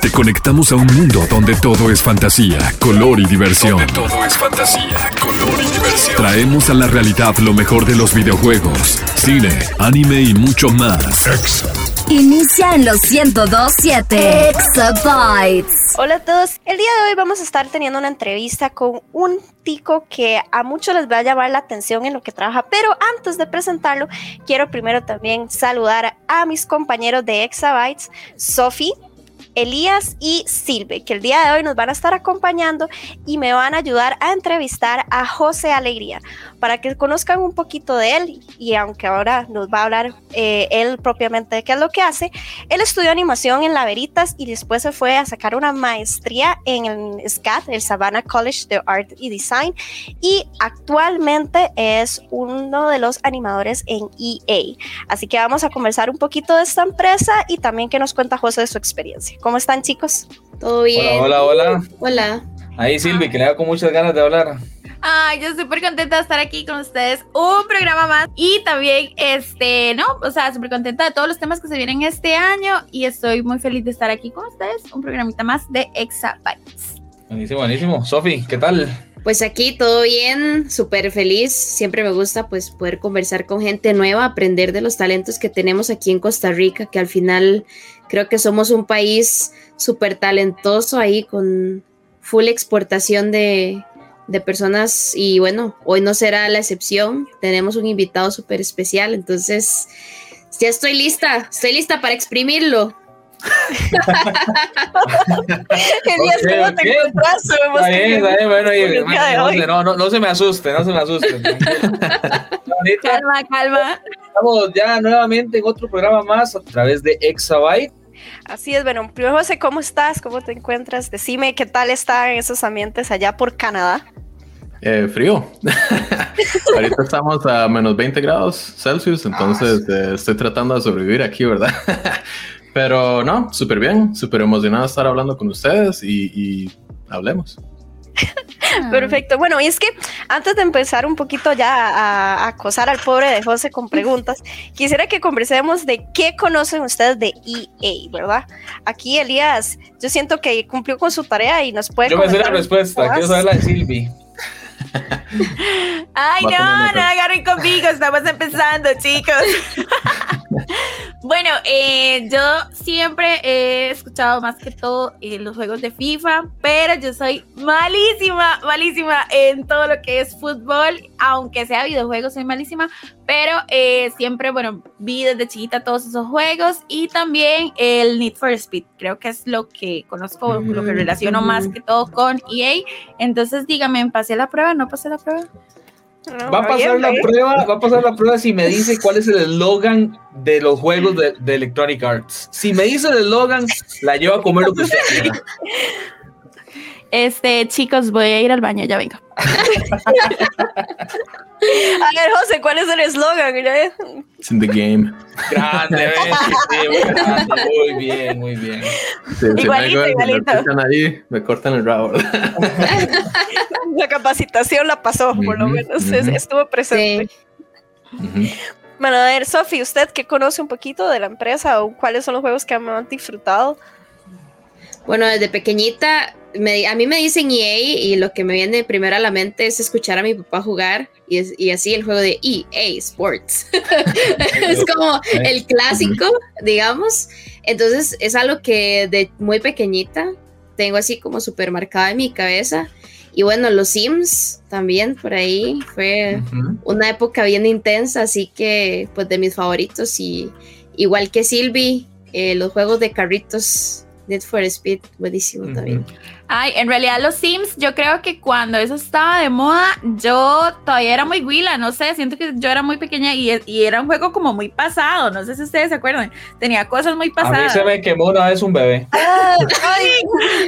Te conectamos a un mundo donde todo es fantasía, color y diversión. Donde todo es fantasía, color y diversión. Traemos a la realidad lo mejor de los videojuegos, cine, anime y mucho más. Inicia en los 1027 Exabytes. Hola a todos. El día de hoy vamos a estar teniendo una entrevista con un tico que a muchos les va a llamar la atención en lo que trabaja. Pero antes de presentarlo, quiero primero también saludar a mis compañeros de Exabytes, Sofi, Elías y Silve, que el día de hoy nos van a estar acompañando y me van a ayudar a entrevistar a José Alegría para que conozcan un poquito de él y aunque ahora nos va a hablar eh, él propiamente de qué es lo que hace, él estudió animación en La Veritas y después se fue a sacar una maestría en el SCAD, el Savannah College de Art y Design y actualmente es uno de los animadores en EA. Así que vamos a conversar un poquito de esta empresa y también que nos cuenta José de su experiencia. ¿Cómo están chicos? Todo bien. Hola, hola, hola. Hola. Ahí Silvi, que le da con muchas ganas de hablar. Ay, yo súper contenta de estar aquí con ustedes. Un programa más. Y también, este, no, o sea, súper contenta de todos los temas que se vienen este año. Y estoy muy feliz de estar aquí con ustedes. Un programita más de Exabytes. Buenísimo, buenísimo. Sofi, ¿qué tal? Pues aquí todo bien, súper feliz. Siempre me gusta pues poder conversar con gente nueva, aprender de los talentos que tenemos aquí en Costa Rica, que al final creo que somos un país súper talentoso ahí con full exportación de, de personas y bueno, hoy no será la excepción. Tenemos un invitado súper especial, entonces ya estoy lista, estoy lista para exprimirlo. Elías, ¿cómo te encuentras? Está bien, está bien, bueno, y, bueno, no, no, no se me asuste, no se me asuste. calma, calma. Estamos ya nuevamente en otro programa más a través de Exabyte. Así es, bueno, primero José, ¿cómo estás? ¿Cómo te encuentras? Decime qué tal están esos ambientes allá por Canadá. Eh, frío. Ahorita estamos a menos 20 grados Celsius, entonces eh, estoy tratando de sobrevivir aquí, ¿verdad? Pero no, súper bien, súper emocionado de estar hablando con ustedes y, y hablemos. Perfecto. Bueno, y es que antes de empezar un poquito ya a, a, acosar al pobre de José con preguntas, quisiera que conversemos de qué conocen ustedes de EA, ¿verdad? Aquí Elías, yo siento que cumplió con su tarea y nos puede. Yo me sé la respuesta, quiero saber la de Silvi. Ay, no, no agarren conmigo, estamos empezando, chicos. bueno, eh, yo siempre he escuchado más que todo eh, los juegos de FIFA, pero yo soy malísima, malísima en todo lo que es fútbol, aunque sea videojuegos, soy malísima, pero eh, siempre, bueno, vi desde chiquita todos esos juegos y también el Need for Speed, creo que es lo que conozco, lo que relaciono más que todo con EA. Entonces, dígame, ¿pasé la prueba? ¿No pasé la prueba? No, va a pasar la bien. prueba, va a pasar la prueba si me dice cuál es el eslogan de los juegos de, de, Electronic Arts. Si me dice el eslogan, la llevo a comer lo que usted quiera. Este, chicos, voy a ir al baño, ya vengo. a ver, José, ¿cuál es el eslogan? It's in the game. Grande, sí, grande, muy bien, muy bien. Sí, igualito, si me, igualito. Me cortan ahí, me cortan el rabo. la capacitación la pasó, por lo menos, uh -huh. estuvo presente. Uh -huh. Bueno, a ver, Sofi, ¿usted qué conoce un poquito de la empresa o cuáles son los juegos que han disfrutado? Bueno, desde pequeñita, me, a mí me dicen EA y lo que me viene primero a la mente es escuchar a mi papá jugar y, es, y así el juego de EA Sports. es como el clásico, digamos. Entonces es algo que de muy pequeñita tengo así como súper marcada en mi cabeza. Y bueno, los Sims también por ahí fue uh -huh. una época bien intensa, así que pues de mis favoritos y igual que Silvi, eh, los juegos de carritos Need for Speed, buenísimo uh -huh. también. Ay, en realidad los Sims, yo creo que cuando eso estaba de moda, yo todavía era muy huila, no sé, siento que yo era muy pequeña y, y, era un juego como muy pasado, no sé si ustedes se acuerdan, tenía cosas muy pasadas. A mí se me quemó una vez un bebé. Ay,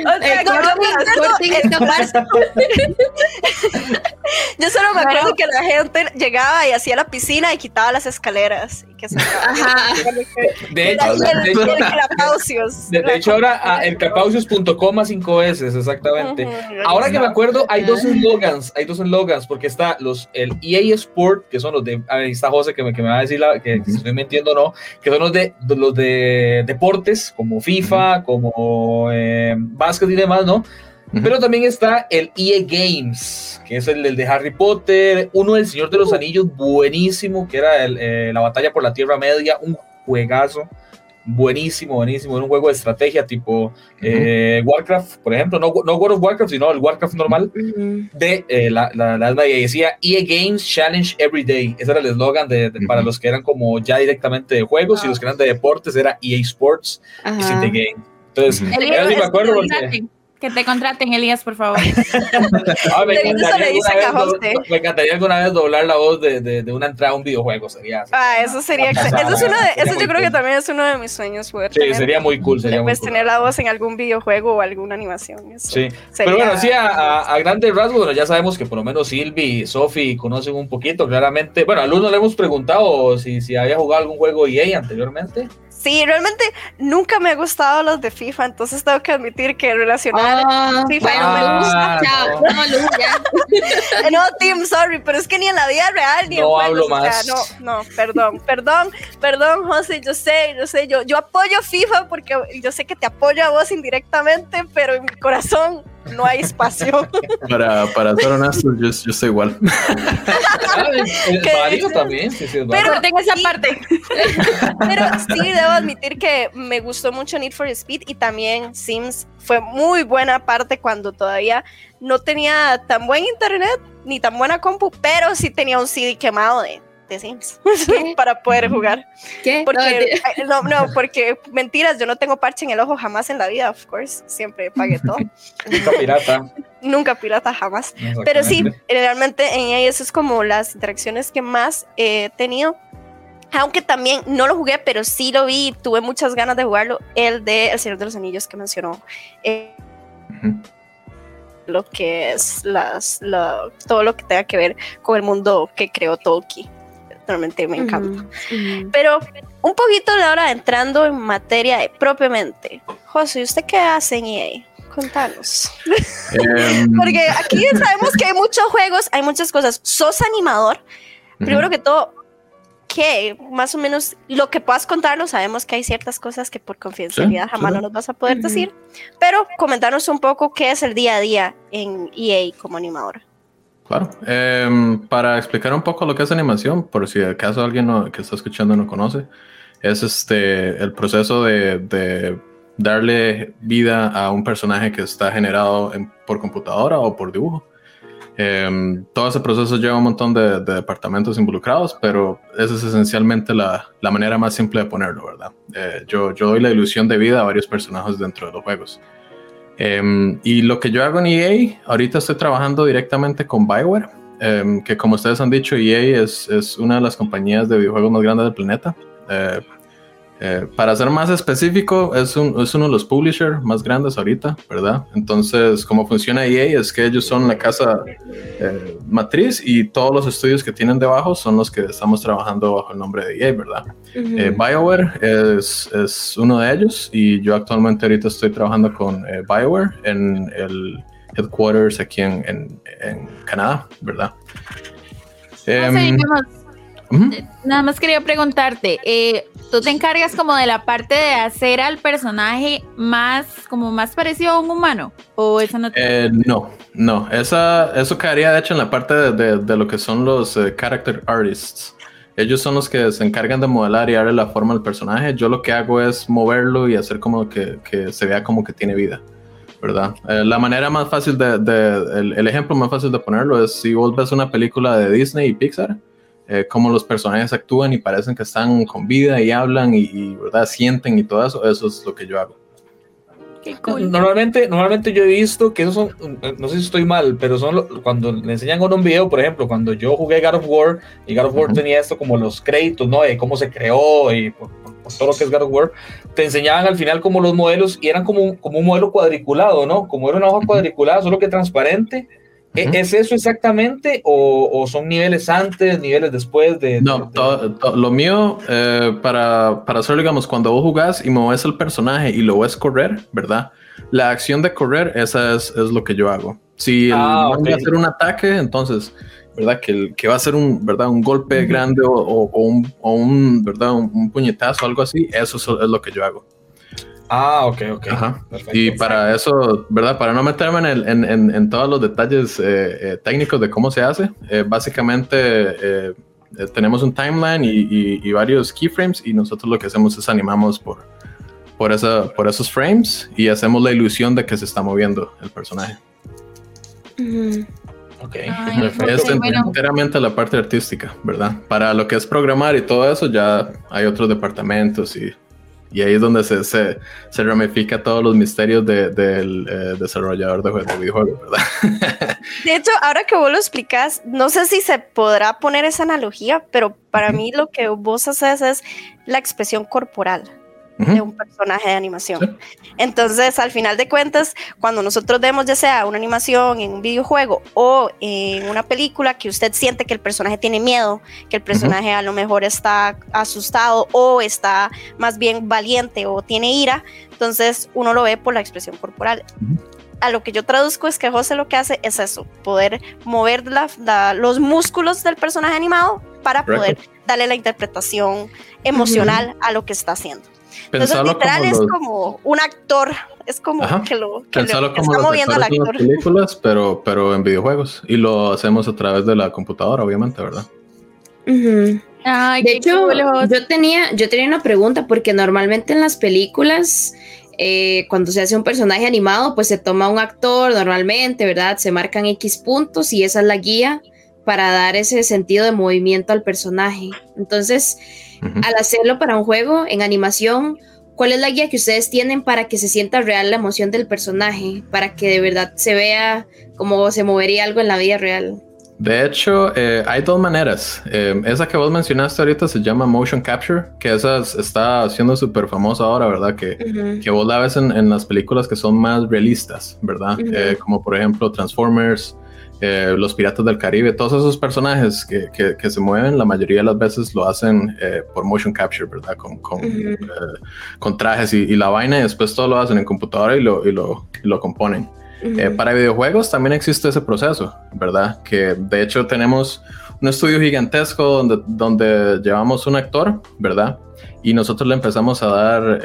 o sea. Yo solo me acuerdo que la gente llegaba y hacía la piscina y quitaba las escaleras. Y que se Ajá. De hecho, de hecho, ahora ah, el capaucios.com a 5 veces, exactamente. Ahora que me acuerdo, hay dos eslogans, hay dos eslogans, porque está los, el EA Sport, que son los de, a ver, ahí está José que me, que me va a decir la, que, si estoy mintiendo o no, que son los de, de- los de deportes, como FIFA, como eh, básquet y demás, ¿no? Pero también está el EA Games, que es el, el de Harry Potter, uno del Señor de los Anillos, buenísimo, que era el, eh, la batalla por la Tierra Media, un juegazo, buenísimo, buenísimo, era un juego de estrategia tipo eh, Warcraft, por ejemplo, no, no World of Warcraft, sino el Warcraft normal, de eh, la, la, la y decía EA Games Challenge Every Day. Ese era el eslogan de, de- para los que eran como ya directamente de juegos y los que eran de deportes era EA Sports y. City Game. Entonces, sí me acuerdo porque que te contraten, Elías, por favor. ah, me, encantaría vez, me encantaría alguna vez doblar la voz de, de, de una entrada a un videojuego. Sería así. Ah, eso sería excelente. Eso, es uno de, eso yo creo que también es uno de mis sueños, poder Sí, tener, sería muy cool. Sería muy pues, cool. tener la voz en algún videojuego o alguna animación. Eso Sí, sería- pero bueno, sí, a, a, a grandes rasgos, bueno, ya sabemos que por lo menos Silvi y Sofi conocen un poquito, claramente. Bueno, a Luz no le hemos preguntado si, si había jugado algún juego EA anteriormente. Sí, realmente nunca me ha gustado los de FIFA, entonces tengo que admitir que relacionar. Ah, FIFA no me gusta. Chao. No, Tim, sorry, pero es que ni en la vida real ni en No juegos, hablo o sea, más. no, no, perdón, perdón, perdón, José, yo sé, yo sé, yo, yo apoyo FIFA porque yo sé que te apoyo a vos indirectamente, pero en mi corazón no hay espacio. Para, para ser honesto, yo, yo estoy igual. Ah, también, sí, sí, es válido. Pero- Corten esa sí. parte. Pero sí debo admitir que me gustó mucho Need for Speed y también Sims fue muy buena parte cuando todavía no tenía tan buen internet ni tan buena compu, pero sí tenía un CD quemado de, de Sims para poder jugar. ¿Qué? No, Porque, de- ay, no, no, porque mentiras, yo no tengo parche en el ojo jamás en la vida, of course, siempre pagué todo. Nunca pirata. Nunca pirata jamás. Pero sí, realmente en ella eso es como las interacciones que más he tenido. Aunque también no lo jugué, pero sí lo vi, tuve muchas ganas de jugarlo, el de El Señor de los Anillos que mencionó. eh, lo que es las, la- todo lo que tenga que ver con el mundo que creó Tolkien. Realmente me encanta. Ujú. Pero un poquito de ahora entrando en materia de- propiamente. José, ¿usted qué hace en EA? Contanos. Em, Porque aquí sabemos que hay muchos juegos, hay muchas cosas. Sos animador. Primero que todo, ¿qué? Más o menos lo que puedas contarnos, sabemos que hay ciertas cosas que por confidencialidad Sí, jamás sí. no nos vas a poder Ujú. decir. Pero comentarnos un poco qué es el día a día en EA como animador. Claro. Em, para explicar un poco lo que es animación, por si acaso alguien no- que está escuchando no conoce, es este el proceso de, darle vida a un personaje que está generado en- por computadora o por dibujo. Em, todo ese proceso lleva un montón de, de departamentos involucrados, pero esa es esencialmente la, la manera más simple de ponerlo, ¿verdad? Eh, yo, yo doy la ilusión de vida a varios personajes dentro de los juegos. Em, y lo que yo hago en EA, ahorita estoy trabajando directamente con Bioware, em, que como ustedes han dicho, EA es, es una de las compañías de videojuegos más grandes del planeta. Eh, eh, para ser más específico, es, un- es uno de los publishers más grandes ahorita, ¿verdad? Entonces, cómo funciona EA es que ellos son la casa eh, matriz y todos los estudios que tienen debajo son los que estamos trabajando bajo el nombre de EA, ¿verdad? Eh, BioWare es, es uno de ellos y yo actualmente ahorita estoy trabajando con BioWare en el headquarters aquí en, en- en Canadá, ¿verdad? No Ujú. Nada más quería preguntarte, eh, ¿tú te encargas como de la parte de hacer al personaje más, como más parecido a un humano? ¿O eso no te... Eh, no, no, esa, eso quedaría de hecho en la parte de, de- de lo que son los eh, character artists. Ellos son los que se encargan de modelar y darle la forma al personaje. Yo lo que hago es moverlo y hacer como que, que se vea como que tiene vida, ¿verdad? Eh, la manera más fácil de, de- el, el ejemplo más fácil de ponerlo es si vos ves una película de Disney y Pixar, eh, cómo los personajes actúan y parecen que están con vida y hablan y, y, ¿verdad? sienten y todo eso, eso es lo que yo hago. Qué cool. Normalmente, normalmente yo he visto que esos son, no sé si estoy mal, pero son lo- cuando le enseñan con un video, por ejemplo, cuando yo jugué God of War y God of War Ujú. tenía esto como los créditos, ¿no? De cómo se creó y por, por- todo lo que es God of War, te enseñaban al final como los modelos y eran como, un- como un modelo cuadriculado, ¿no? Como era una hoja cuadriculada, solo que transparente ¿E- Ujú. ¿Es eso exactamente o, o son niveles antes, niveles después de... No, de- de- todo- todo- lo mío, eh, para, para hacerlo, digamos, cuando vos jugás y mueves el personaje y lo ves correr, ¿verdad? La acción de correr, esa es, es lo que yo hago. Si el Ah, man ok. va a hacer un ataque, entonces, ¿verdad? Que, el- que va a ser un, ¿verdad? un golpe grande o, o- o un, o un, ¿verdad? Un, un puñetazo, algo así, eso es, es lo que yo hago. Ah, ok, ok. Ajá. Perfecto. Y para eso, ¿verdad? Para no meterme en, el- en, en- en todos los detalles eh, eh, técnicos de cómo se hace, eh, básicamente eh, eh, tenemos un timeline y, y- y varios keyframes y nosotros lo que hacemos es animamos por, por, esa, por esos frames y hacemos la ilusión de que se está moviendo el personaje. Ujú. Ok, Ay. Es bueno. enteramente la parte artística, ¿verdad? Para lo que es programar y todo eso ya hay otros departamentos y, y ahí es donde se, se, se ramifica todos los misterios de- del eh, desarrollador de, de videojuegos, ¿verdad? De hecho, ahora que vos lo explicas, no sé si se podrá poner esa analogía, pero para mí lo que vos haces es la expresión corporal de un personaje de animación. Sí. Entonces, al final de cuentas, cuando nosotros vemos ya sea una animación en un videojuego o en una película que usted siente que el personaje tiene miedo, que el personaje a lo mejor está asustado o está más bien valiente o tiene ira, entonces uno lo ve por la expresión corporal. A lo que yo traduzco es que José lo que hace es eso, poder mover la- la- los músculos del personaje animado para Correcto. poder darle la interpretación emocional a lo que está haciendo. Entonces, Pensarlo literal como es los- como un actor, es como Ajá. que lo que, lo- pensarlo como está los moviendo al actores en las actor. películas, pero, pero en videojuegos. Y lo hacemos a través de la computadora, obviamente, ¿verdad? Ujú. Ay, De hecho, chulo. yo tenía, yo tenía una pregunta, porque normalmente en las películas, eh, cuando se hace un personaje animado, pues se toma un actor normalmente, ¿verdad? Se marcan X puntos y esa es la guía para dar ese sentido de movimiento al personaje. Entonces, al hacerlo para un juego en animación, ¿cuál es la guía que ustedes tienen para que se sienta real la emoción del personaje? Para que de verdad se vea como se movería algo en la vida real. De hecho, eh, hay dos maneras. Eh, esa que vos mencionaste ahorita se llama motion capture, que esa es- está siendo súper famosa ahora, ¿verdad? Que, que vos la ves en, en las películas que son más realistas, ¿verdad? Eh, como por ejemplo Transformers, eh, Los Piratas del Caribe, todos esos personajes que, que- que se mueven, la mayoría de las veces lo hacen eh, por motion capture, ¿verdad? Con, con, Ujú. eh, con trajes y, y la vaina y después todo lo hacen en computadora y lo, y lo, y lo componen. Eh, Ujú. para videojuegos también existe ese proceso, ¿verdad? Que de hecho tenemos un estudio gigantesco donde, donde llevamos un actor, ¿verdad? Y nosotros le empezamos a dar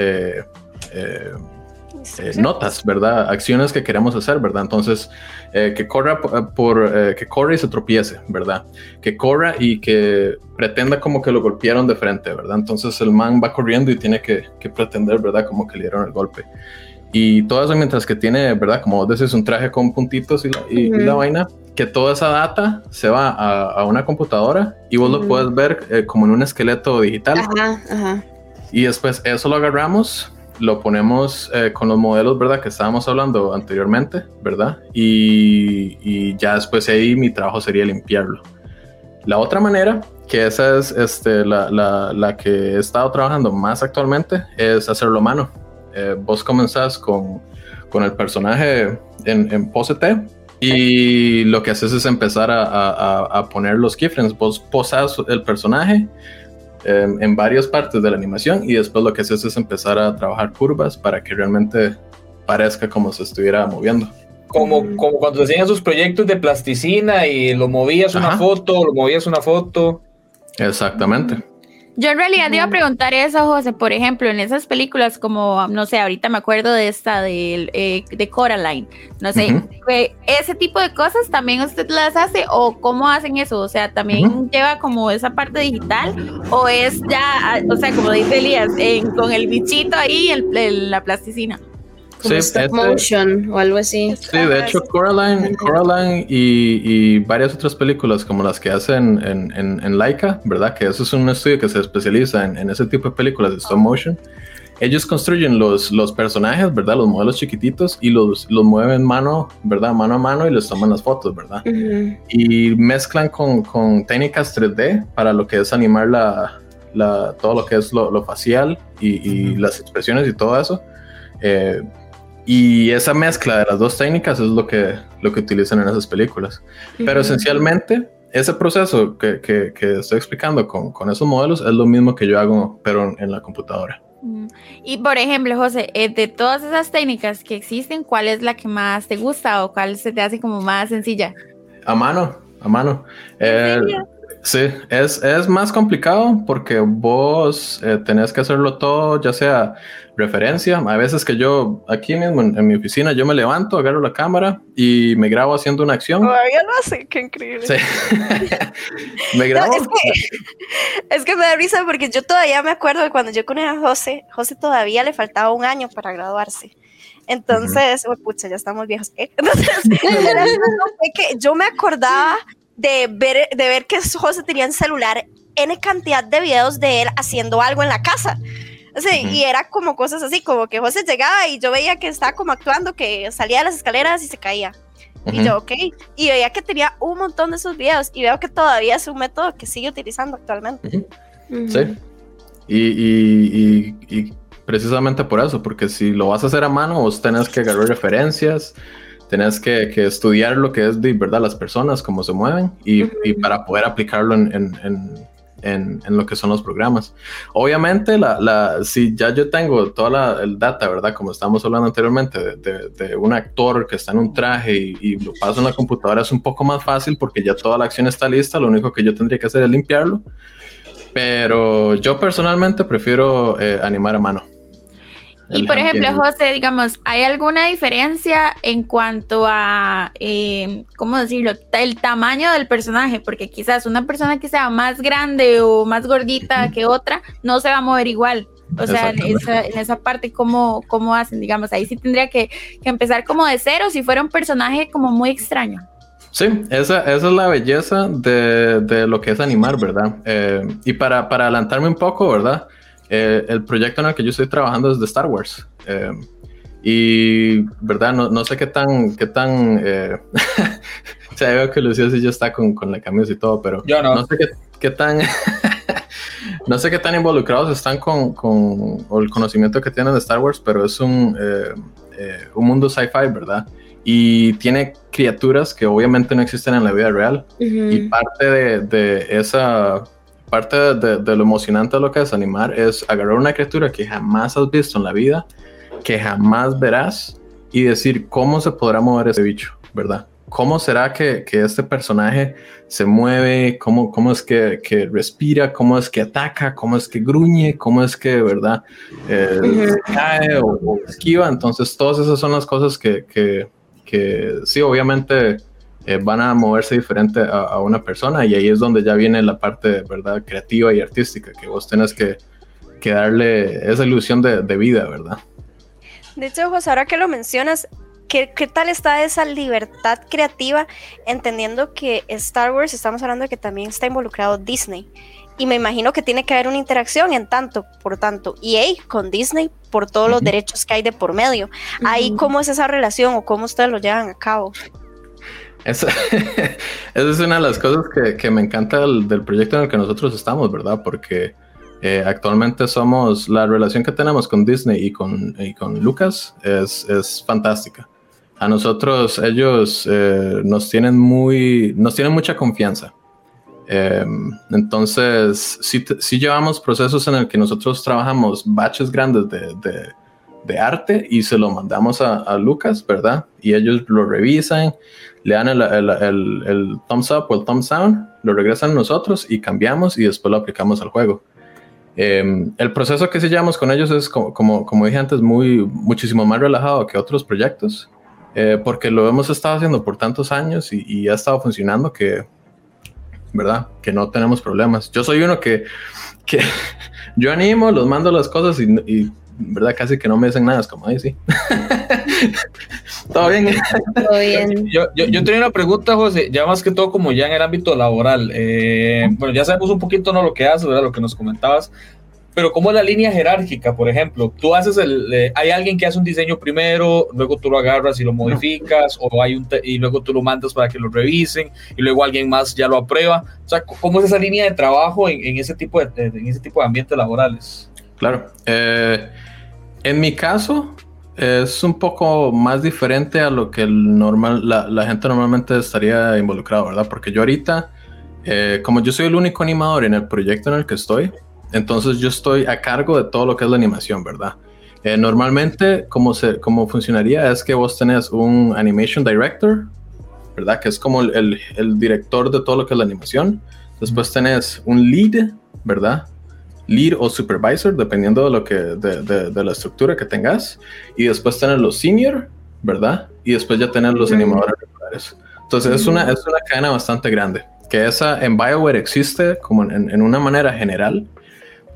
eh, eh, eh, notas, ¿verdad? Acciones que queremos hacer, ¿verdad? Entonces, eh, que corra por, por, eh, que corra y se tropiece, ¿verdad? Que corra y que pretenda como que lo golpearon de frente, ¿verdad? Entonces el man va corriendo y tiene que, que pretender, ¿verdad? Como que le dieron el golpe. Y todo eso mientras que tiene, ¿verdad? Como vos decís, un traje con puntitos y la, y- y la Ujú. vaina, que toda esa data se va a, a una computadora y vos lo Ujú. puedes ver eh, como en un esqueleto digital. Ajá, ajá. Y después eso lo agarramos, lo ponemos eh, con los modelos, ¿verdad? Que estábamos hablando anteriormente, ¿verdad? Y, y ya después ahí mi trabajo sería limpiarlo. La otra manera, que esa es este, la, la- la que he estado trabajando más actualmente, es hacerlo a mano. Eh, vos comenzás con, con el personaje en, en pose T y lo que haces es empezar a, a- a- poner los keyframes. Vos posas el personaje eh, en varias partes de la animación y después lo que haces es empezar a trabajar curvas para que realmente parezca como se estuviera moviendo. Como, Ujú. como cuando se hacían esos proyectos de plasticina y lo movías una Ajá. foto, lo movías una foto. Exactamente. Yo en realidad iba a preguntar eso, José. Por ejemplo, en esas películas como, no sé, ahorita me acuerdo de esta de, eh, de Coraline. No sé, eh, ese tipo de cosas también usted las hace o cómo hacen eso? O sea, también lleva como esa parte digital o es ya, o sea, como dice Elías, con el bichito ahí, el, el- la plasticina. Como Sí, stop este- motion o algo así. Sí, de hecho Coraline, Coraline y, y varias otras películas como las que hacen en, en, en Laika, ¿verdad? Que eso es un estudio que se especializa en, en ese tipo de películas de stop motion. Ellos construyen los, los personajes, ¿verdad? Los modelos chiquititos y los, los mueven mano, ¿verdad? Mano a mano y les toman las fotos, ¿verdad? Ujú. y mezclan con, con técnicas 3D para lo que es animar la, la- todo lo que es lo, lo facial y, y las expresiones y todo eso. Eh, y esa mezcla de las dos técnicas es lo que, lo que utilizan en esas películas. Pero esencialmente, ese proceso que, que, que estoy explicando con, con, esos modelos es lo mismo que yo hago, pero en, en la computadora. Y por ejemplo, José, eh, de todas esas técnicas que existen, ¿cuál es la que más te gusta o cuál se te hace como más sencilla? A mano, a mano. Eh, sí, es, es, más complicado porque vos eh, tenés que hacerlo todo, ya sea referencia. A veces que yo aquí mismo en, mi oficina yo me levanto, agarro la cámara y me grabo haciendo una acción. Todavía lo hace, qué increíble. Sí. me grabo. es, que, es, que, me da risa porque yo todavía me acuerdo de cuando yo conocí a José, José todavía le faltaba un año para graduarse. Entonces, uh -huh. pucha, ya estamos viejos. Entonces, que yo me acordaba de ver, de ver que José tenía en celular N cantidad de videos de él haciendo algo en la casa. Sí, uh -huh. y era como cosas así, como que José llegaba y yo veía que estaba como actuando, que salía de las escaleras y se caía. Uh -huh. Y yo, ok. Y veía que tenía un montón de esos videos y veo que todavía es un método que sigue utilizando actualmente. Uh -huh. Sí. Y, y, y, y, precisamente por eso, porque si lo vas a hacer a mano, vos tenés que agarrar referencias, tenés que, que estudiar lo que es de verdad las personas, cómo se mueven y, y para poder aplicarlo en, en, en en, en, lo que son los programas. Obviamente, la, la, si ya yo tengo toda la el data, ¿verdad? Como estábamos hablando anteriormente, de, de, de, un actor que está en un traje y, y, lo paso en la computadora, es un poco más fácil porque ya toda la acción está lista, lo único que yo tendría que hacer es limpiarlo. Pero yo personalmente prefiero eh, animar a mano. Y por ejemplo, José, digamos, ¿hay alguna diferencia en cuanto a, eh, ¿cómo decirlo?, el tamaño del personaje, porque quizás una persona que sea más grande o más gordita que otra no se va a mover igual. O sea, en esa, en esa parte, ¿cómo, ¿cómo hacen? Digamos, ahí sí tendría que, que empezar como de cero si fuera un personaje como muy extraño. Sí, esa, esa es la belleza de, de, lo que es animar, ¿verdad? Eh, y para, para adelantarme un poco, ¿verdad? Eh, el proyecto en el que yo estoy trabajando es de Star Wars. Eh, y, ¿verdad? No, no, sé qué tan... Qué tan eh, o sea, veo que Lucía sí ya está con, con, la camisa y todo, pero yo no. no sé qué, qué tan... no sé qué tan involucrados están con, con el conocimiento que tienen de Star Wars, pero es un, un mundo sci-fi, ¿verdad? Y tiene criaturas que obviamente no existen en la vida real. Uh -huh. Y parte de, de esa parte de, de, lo emocionante de lo que es animar es agarrar una criatura que jamás has visto en la vida, que jamás verás, y decir cómo se podrá mover ese bicho, ¿verdad? ¿Cómo será que, que este personaje se mueve? ¿Cómo, cómo es que, que, respira? ¿Cómo es que ataca? ¿Cómo es que gruñe? ¿Cómo es que, verdad, eh, cae o, o, esquiva? Entonces, todas esas son las cosas que, que, que sí, obviamente eh, van a moverse diferente a, a, una persona y ahí es donde ya viene la parte verdad creativa y artística que vos tenés que, que darle esa ilusión de, de, vida verdad de hecho José ahora que lo mencionas ¿qué, ¿qué, tal está esa libertad creativa entendiendo que Star Wars estamos hablando de que también está involucrado Disney y me imagino que tiene que haber una interacción en tanto, por tanto, EA con Disney por todos uh -huh. los derechos que hay de por medio. Uh -huh. Ahí, ¿cómo es esa relación o cómo ustedes lo llevan a cabo? Esa, esa, es una de las cosas que, que me encanta del, proyecto en el que nosotros estamos, ¿verdad? Porque eh, actualmente somos, la relación que tenemos con Disney y con, y con Lucas es, es, fantástica. A nosotros ellos eh, nos tienen muy, nos tienen mucha confianza. Eh, entonces, sí, sí, llevamos procesos en el que nosotros trabajamos baches grandes de, de, de arte y se lo mandamos a, a, Lucas, ¿verdad? Y ellos lo revisan, le dan el, el, el, el, thumbs up o el thumbs down, lo regresan a nosotros y cambiamos y después lo aplicamos al juego. Eh, el proceso que sí llevamos con ellos es, como, como, como, dije antes, muy, muchísimo más relajado que otros proyectos, eh, porque lo hemos estado haciendo por tantos años y, y, ha estado funcionando que, ¿verdad? Que no tenemos problemas. Yo soy uno que, que yo animo, los mando las cosas y, y verdad casi que no me dicen nada, es como ahí sí. todo bien. Todo bien. Yo, yo, yo, tenía una pregunta, José, ya más que todo como ya en el ámbito laboral. Eh, bueno, ya sabemos un poquito no lo que haces, ¿verdad? Lo que nos comentabas. Pero ¿cómo es la línea jerárquica, por ejemplo? Tú haces el, eh, hay alguien que hace un diseño primero, luego tú lo agarras y lo modificas, o hay un y luego tú lo mandas para que lo revisen, y luego alguien más ya lo aprueba. O sea, ¿cómo es esa línea de trabajo en, en ese tipo de, en ese tipo de ambientes laborales? Claro. Eh, en mi caso, es un poco más diferente a lo que el normal, la, la gente normalmente estaría involucrado, ¿verdad? Porque yo ahorita, eh, como yo soy el único animador en el proyecto en el que estoy, entonces yo estoy a cargo de todo lo que es la animación, ¿verdad? Eh, normalmente, como, se, como funcionaría es que vos tenés un animation director, ¿verdad? Que es como el, el, el director de todo lo que es la animación. Después tenés un lead, ¿verdad? Lead o supervisor, dependiendo de lo que de, de, de, la estructura que tengas. Y después tener los senior, ¿verdad? Y después ya tener los animadores regulares. Entonces es, una, es una cadena bastante grande. Que esa en BioWare existe como en, en una manera general.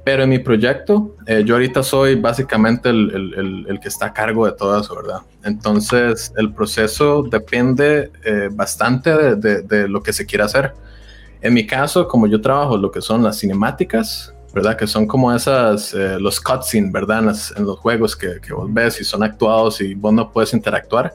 Pero en mi proyecto, eh, yo ahorita soy básicamente el, el, el, que está a cargo de todo eso, ¿verdad? Entonces el proceso depende eh, bastante de, de lo que se quiera hacer. En mi caso, como yo trabajo lo que son las cinemáticas, ¿verdad? Que son como esas, eh, los cutscenes, ¿verdad? En, las, en, los juegos que, que, vos ves y son actuados y vos no puedes interactuar.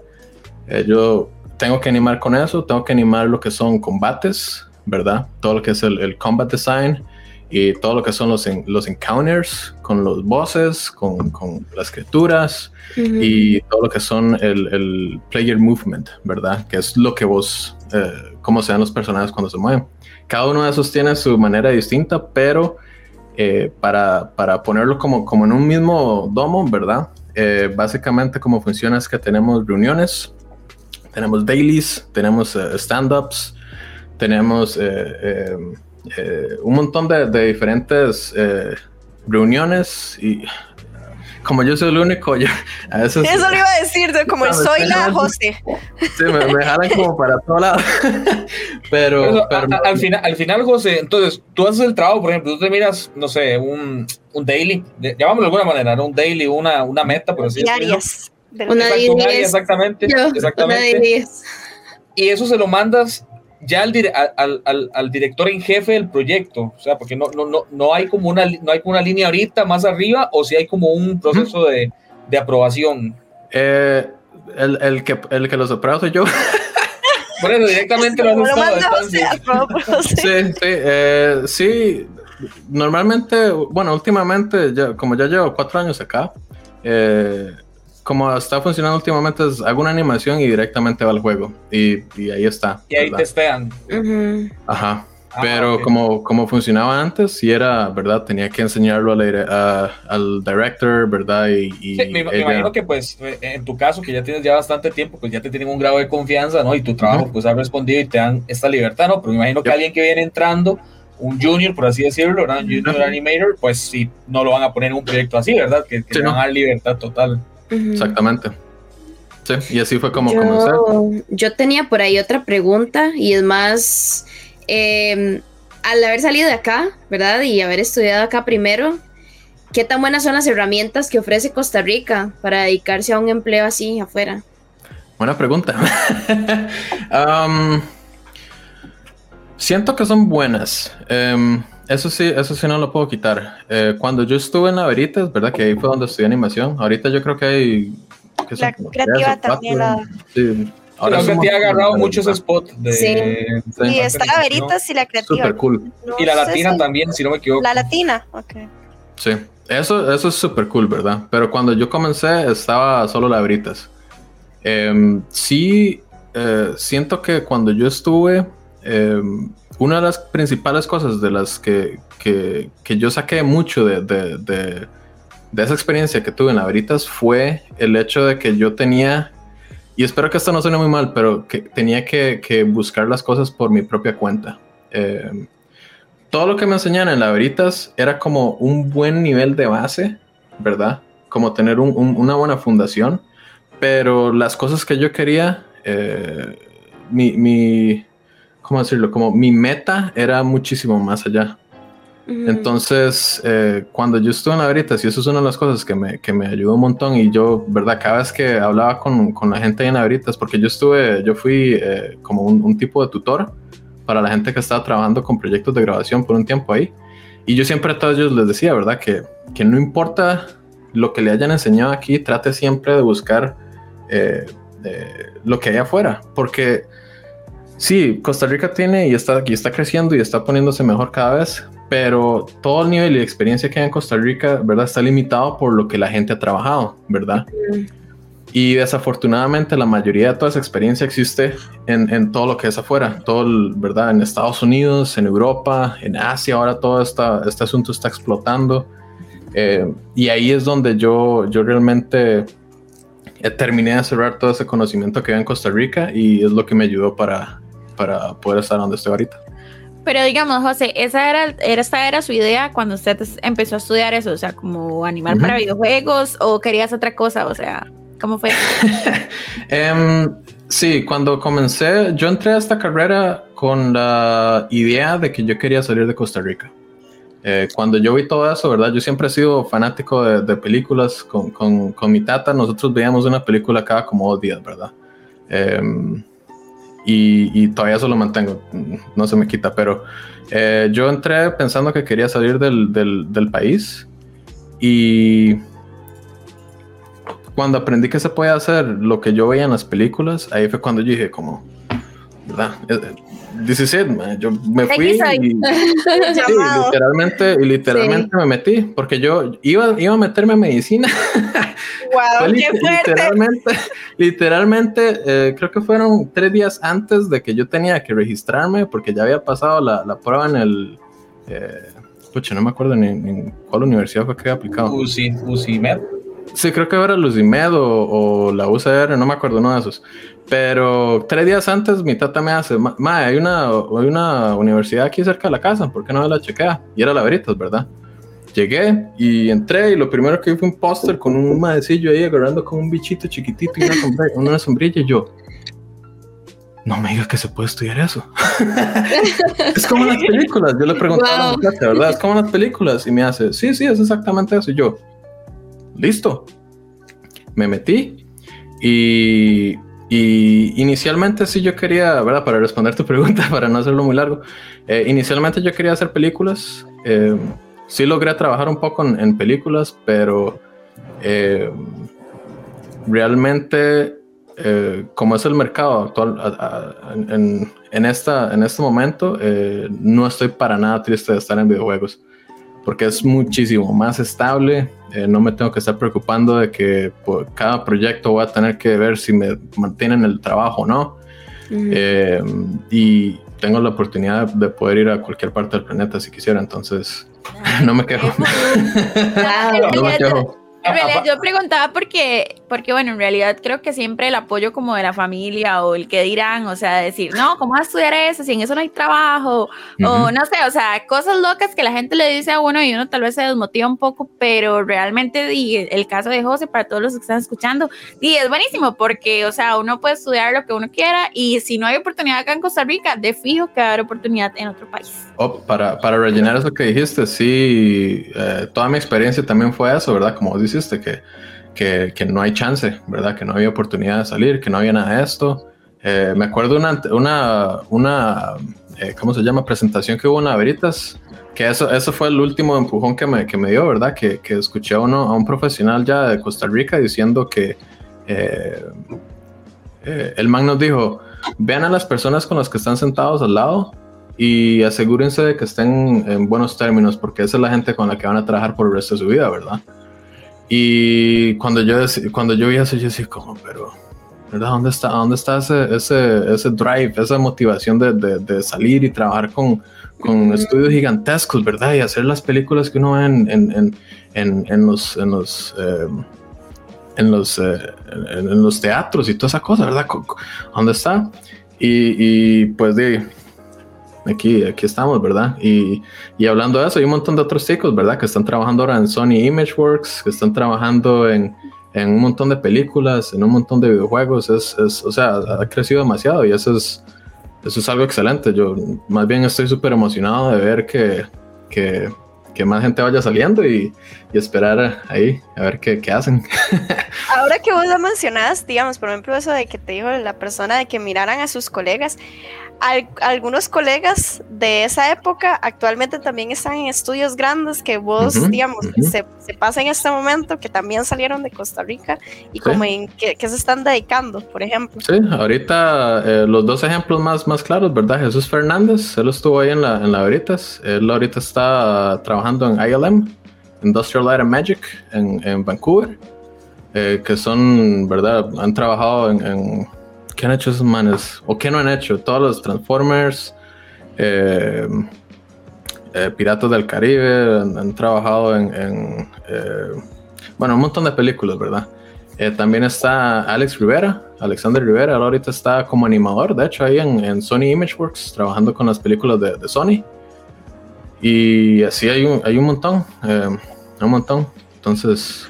Eh, yo tengo que animar con eso, tengo que animar lo que son combates, ¿verdad? Todo lo que es el, el combat design y todo lo que son los, los encounters con los bosses, con, con las criaturas uh -huh. y todo lo que son el, el, player movement, ¿verdad? Que es lo que vos, eh, cómo se ven los personajes cuando se mueven. Cada uno de esos tiene su manera distinta, pero eh, para, para, ponerlo como, como en un mismo domo, ¿verdad? Eh, básicamente como funciona es que tenemos reuniones, tenemos dailies, tenemos uh, stand-ups, tenemos un montón de diferentes reuniones y como yo soy el único, yo, a veces, Eso lo iba a decir, como el soy la José. Sí, me, me jalan como para todos lados. pero, pero, pero a, al, final, al final, José, entonces tú haces el trabajo, por ejemplo, tú te miras, no sé, un, un daily, llamámoslo de alguna manera, ¿no? un daily, una, una meta, por así Diarias. Una Exacto, exactamente. Yo, exactamente. Una y eso se lo mandas ya al, al, al, al, director en jefe del proyecto, o sea, porque no, no, no, no, hay como una, no hay como una línea ahorita más arriba, o si hay como un proceso uh -huh. de, de, aprobación. Eh, el, el, que, el que los aprueba soy yo. Eso directamente lo has estado Sí, sí, eh, sí, normalmente, bueno, últimamente, ya, como ya llevo cuatro años acá, eh, como está funcionando últimamente es hago una animación y directamente va al juego y, y ahí está. Y ahí ¿verdad? testean. Uh -huh. Ajá. Ah, pero okay. como, como funcionaba antes, si era, ¿verdad? Tenía que enseñarlo a la, a, al director, ¿verdad? Y, y sí, me, ella... me, imagino que pues en tu caso, que ya tienes ya bastante tiempo, pues ya te tienen un grado de confianza, ¿no? Y tu trabajo uh -huh. pues ha respondido y te dan esta libertad, ¿no? Pero me imagino que yep. alguien que viene entrando, un junior, por así decirlo, ¿verdad? Un junior uh -huh. animator, pues sí, no lo van a poner en un proyecto así, ¿verdad? Que, que sí, van a dar libertad total. Exactamente. Sí, y así fue como yo, comencé. Yo tenía por ahí otra pregunta y es más, eh, al haber salido de acá, ¿verdad? Y haber estudiado acá primero, ¿qué tan buenas son las herramientas que ofrece Costa Rica para dedicarse a un empleo así afuera? Buena pregunta. um, siento que son buenas. Um, eso sí, eso sí no lo puedo quitar. Eh, cuando yo estuve en Veritas, ¿verdad? Que ahí fue donde estudié animación. Ahorita yo creo que hay... Que la creativa también la... Sí. Ahora creo que te ha agarrado muchos spots de... Sí, sí. y está la Veritas y la creativa. Súper cool. No y la latina si... también, si no me equivoco. La latina, ok. Sí, eso, eso es súper cool, ¿verdad? Pero cuando yo comencé estaba solo la Veritas. Eh, sí, eh, siento que cuando yo estuve... Una de las principales cosas de las que, que, que yo saqué mucho de, de, de, esa experiencia que tuve en la Veritas fue el hecho de que yo tenía, y espero que esto no suene muy mal, pero que tenía que, que buscar las cosas por mi propia cuenta. Eh, todo lo que me enseñaban en la Veritas era como un buen nivel de base, ¿verdad? Como tener un, una buena fundación, pero las cosas que yo quería, eh, mi, mi ¿cómo decirlo? Como mi meta era muchísimo más allá. Uh -huh. Entonces, eh, cuando yo estuve en la Veritas, y eso es una de las cosas que me, que me ayudó un montón, y yo, ¿verdad? Cada vez que hablaba con, con la gente en la Veritas, porque yo estuve, yo fui eh, como un, un, tipo de tutor para la gente que estaba trabajando con proyectos de grabación por un tiempo ahí, y yo siempre a todos ellos les decía, ¿verdad? Que, que no importa lo que le hayan enseñado aquí, trate siempre de buscar eh, lo que hay afuera, porque Sí, Costa Rica tiene y está aquí, está creciendo y está poniéndose mejor cada vez, pero todo el nivel y experiencia que hay en Costa Rica, ¿verdad? Está limitado por lo que la gente ha trabajado, ¿verdad? y desafortunadamente la mayoría de toda esa experiencia existe en, en todo lo que es afuera, todo, el, ¿verdad? En Estados Unidos, en Europa, en Asia, ahora todo esta, este asunto está explotando. Eh, y ahí es donde yo, yo realmente eh, terminé de cerrar todo ese conocimiento que había en Costa Rica y es lo que me ayudó para, para poder estar donde estoy ahorita. Pero digamos, José, esa era, era, esta era su idea cuando usted empezó a estudiar eso, o sea, como animar para videojuegos o querías otra cosa, o sea, ¿cómo fue? um, sí, cuando comencé, yo entré a esta carrera con la idea de que yo quería salir de Costa Rica. Eh, cuando yo vi todo eso, ¿verdad? Yo siempre he sido fanático de, de películas con, con, con, mi tata. Nosotros veíamos una película cada como dos días, ¿verdad? Um, y, y, todavía eso lo mantengo, no se me quita, pero eh, yo entré pensando que quería salir del, del, del, país y cuando aprendí que se puede hacer lo que yo veía en las películas, ahí fue cuando yo dije como, ¿verdad? This is it, man. Yo me fui y, sí, literalmente, y literalmente sí. me metí, porque yo iba, iba a meterme a medicina. Wow, qué fuerte. Literalmente, literalmente eh, creo que fueron tres días antes de que yo tenía que registrarme, porque ya había pasado la, la prueba en el... Eh, pucha, no me acuerdo ni, ni cuál universidad fue que había aplicado. UCI, UCIMED. Sí, creo que era Lucimed o, o, la UCR, no me acuerdo uno de esos. Pero tres días antes mi tata me hace, ma, hay, una, hay una universidad aquí cerca de la casa, ¿por qué no me la chequea? Y era la Veritas, ¿verdad? Llegué y entré y lo primero que vi fue un póster con un maecillo ahí agarrando con un bichito chiquitito y una sombrilla, una sombrilla y yo, no me digas que se puede estudiar eso. es como las películas. Yo le pregunté wow. a la muchacha, ¿verdad? Es como las películas. Y me hace, sí, sí, es exactamente eso. Y yo, listo. Me metí y, y, inicialmente sí yo quería, ¿verdad? Para responder tu pregunta, para no hacerlo muy largo, eh, inicialmente yo quería hacer películas. Eh, sí logré trabajar un poco en, en películas, pero eh, realmente eh, como es el mercado actual a, a, en, en, esta, en este momento, eh, no estoy para nada triste de estar en videojuegos, porque es muchísimo más estable, eh, no me tengo que estar preocupando de que por cada proyecto voy a tener que ver si me mantienen el trabajo o no, -huh. y tengo la oportunidad de poder ir a cualquier parte del planeta si quisiera, entonces no me quejo. no me quejo. Realidad yo preguntaba porque, porque, bueno, en realidad creo que siempre el apoyo como de la familia o el que dirán, o sea, decir, no, ¿cómo vas a estudiar eso si en eso no hay trabajo? Uh -huh. O no sé, o sea, cosas locas que la gente le dice a uno y uno tal vez se desmotiva un poco, pero realmente y el caso de José, para todos los que están escuchando, y es buenísimo porque, o sea, uno puede estudiar lo que uno quiera y si no hay oportunidad acá en Costa Rica, de fijo que va a haber oportunidad en otro país. Oh, para, para rellenar eso que dijiste, sí, eh, toda mi experiencia también fue eso, ¿verdad? Como dices que, que, que, no hay chance, ¿verdad? Que no había oportunidad de salir, que no había nada de esto. Eh, me acuerdo una, una, una eh, ¿cómo se llama? Presentación que hubo en Veritas, que eso, eso fue el último empujón que me, que me dio, ¿verdad? Que, que escuché a, uno, a un profesional ya de Costa Rica diciendo que eh, el man nos dijo, vean a las personas con las que están sentados al lado y asegúrense de que estén en buenos términos, porque esa es la gente con la que van a trabajar por el resto de su vida, ¿verdad? Y cuando yo, cuando yo vi eso, yo decía, como, pero, ¿verdad? ¿Dónde está, dónde está ese, ese, ese drive, esa motivación de, de, de salir y trabajar con, con estudios gigantescos, ¿verdad? Y hacer las películas que uno ve en, en, en, en los, en los, eh, en, los eh, en, los teatros y toda esa cosa, ¿verdad? ¿Dónde está? Y, y pues de aquí, aquí estamos, ¿verdad? Y, y, hablando de eso, hay un montón de otros chicos, ¿verdad? Que están trabajando ahora en Sony Imageworks, que están trabajando en, en un montón de películas, en un montón de videojuegos. Es, es, o sea, ha crecido demasiado y eso es, eso es algo excelente. Yo más bien estoy súper emocionado de ver que, que, que, más gente vaya saliendo y, y esperar ahí a ver qué, qué hacen. Ahora que vos lo mencionas, digamos, por ejemplo, eso de que te dijo la persona de que miraran a sus colegas, al, algunos colegas de esa época actualmente también están en estudios grandes que vos, uh -huh, digamos, uh -huh. se, se, pasa en este momento, que también salieron de Costa Rica y sí. como en que, se están dedicando, por ejemplo. Sí, ahorita eh, los dos ejemplos más, más claros, ¿verdad? Jesús Fernández, él estuvo ahí en la, en la Veritas, él ahorita está trabajando en ILM, Industrial Light and Magic, en, en Vancouver. eh, que son, ¿verdad? Han trabajado en, en, ¿Qué han hecho esos manes? ¿O qué no han hecho? Todos los Transformers, eh, eh, Piratas del Caribe, han, trabajado en, en bueno, un montón de películas, ¿verdad? también está Alex Rivera, Alexander Rivera, ahorita está como animador, de hecho, ahí en, en Sony Imageworks, trabajando con las películas de, Sony. Y así hay un, hay un montón, un montón. Entonces,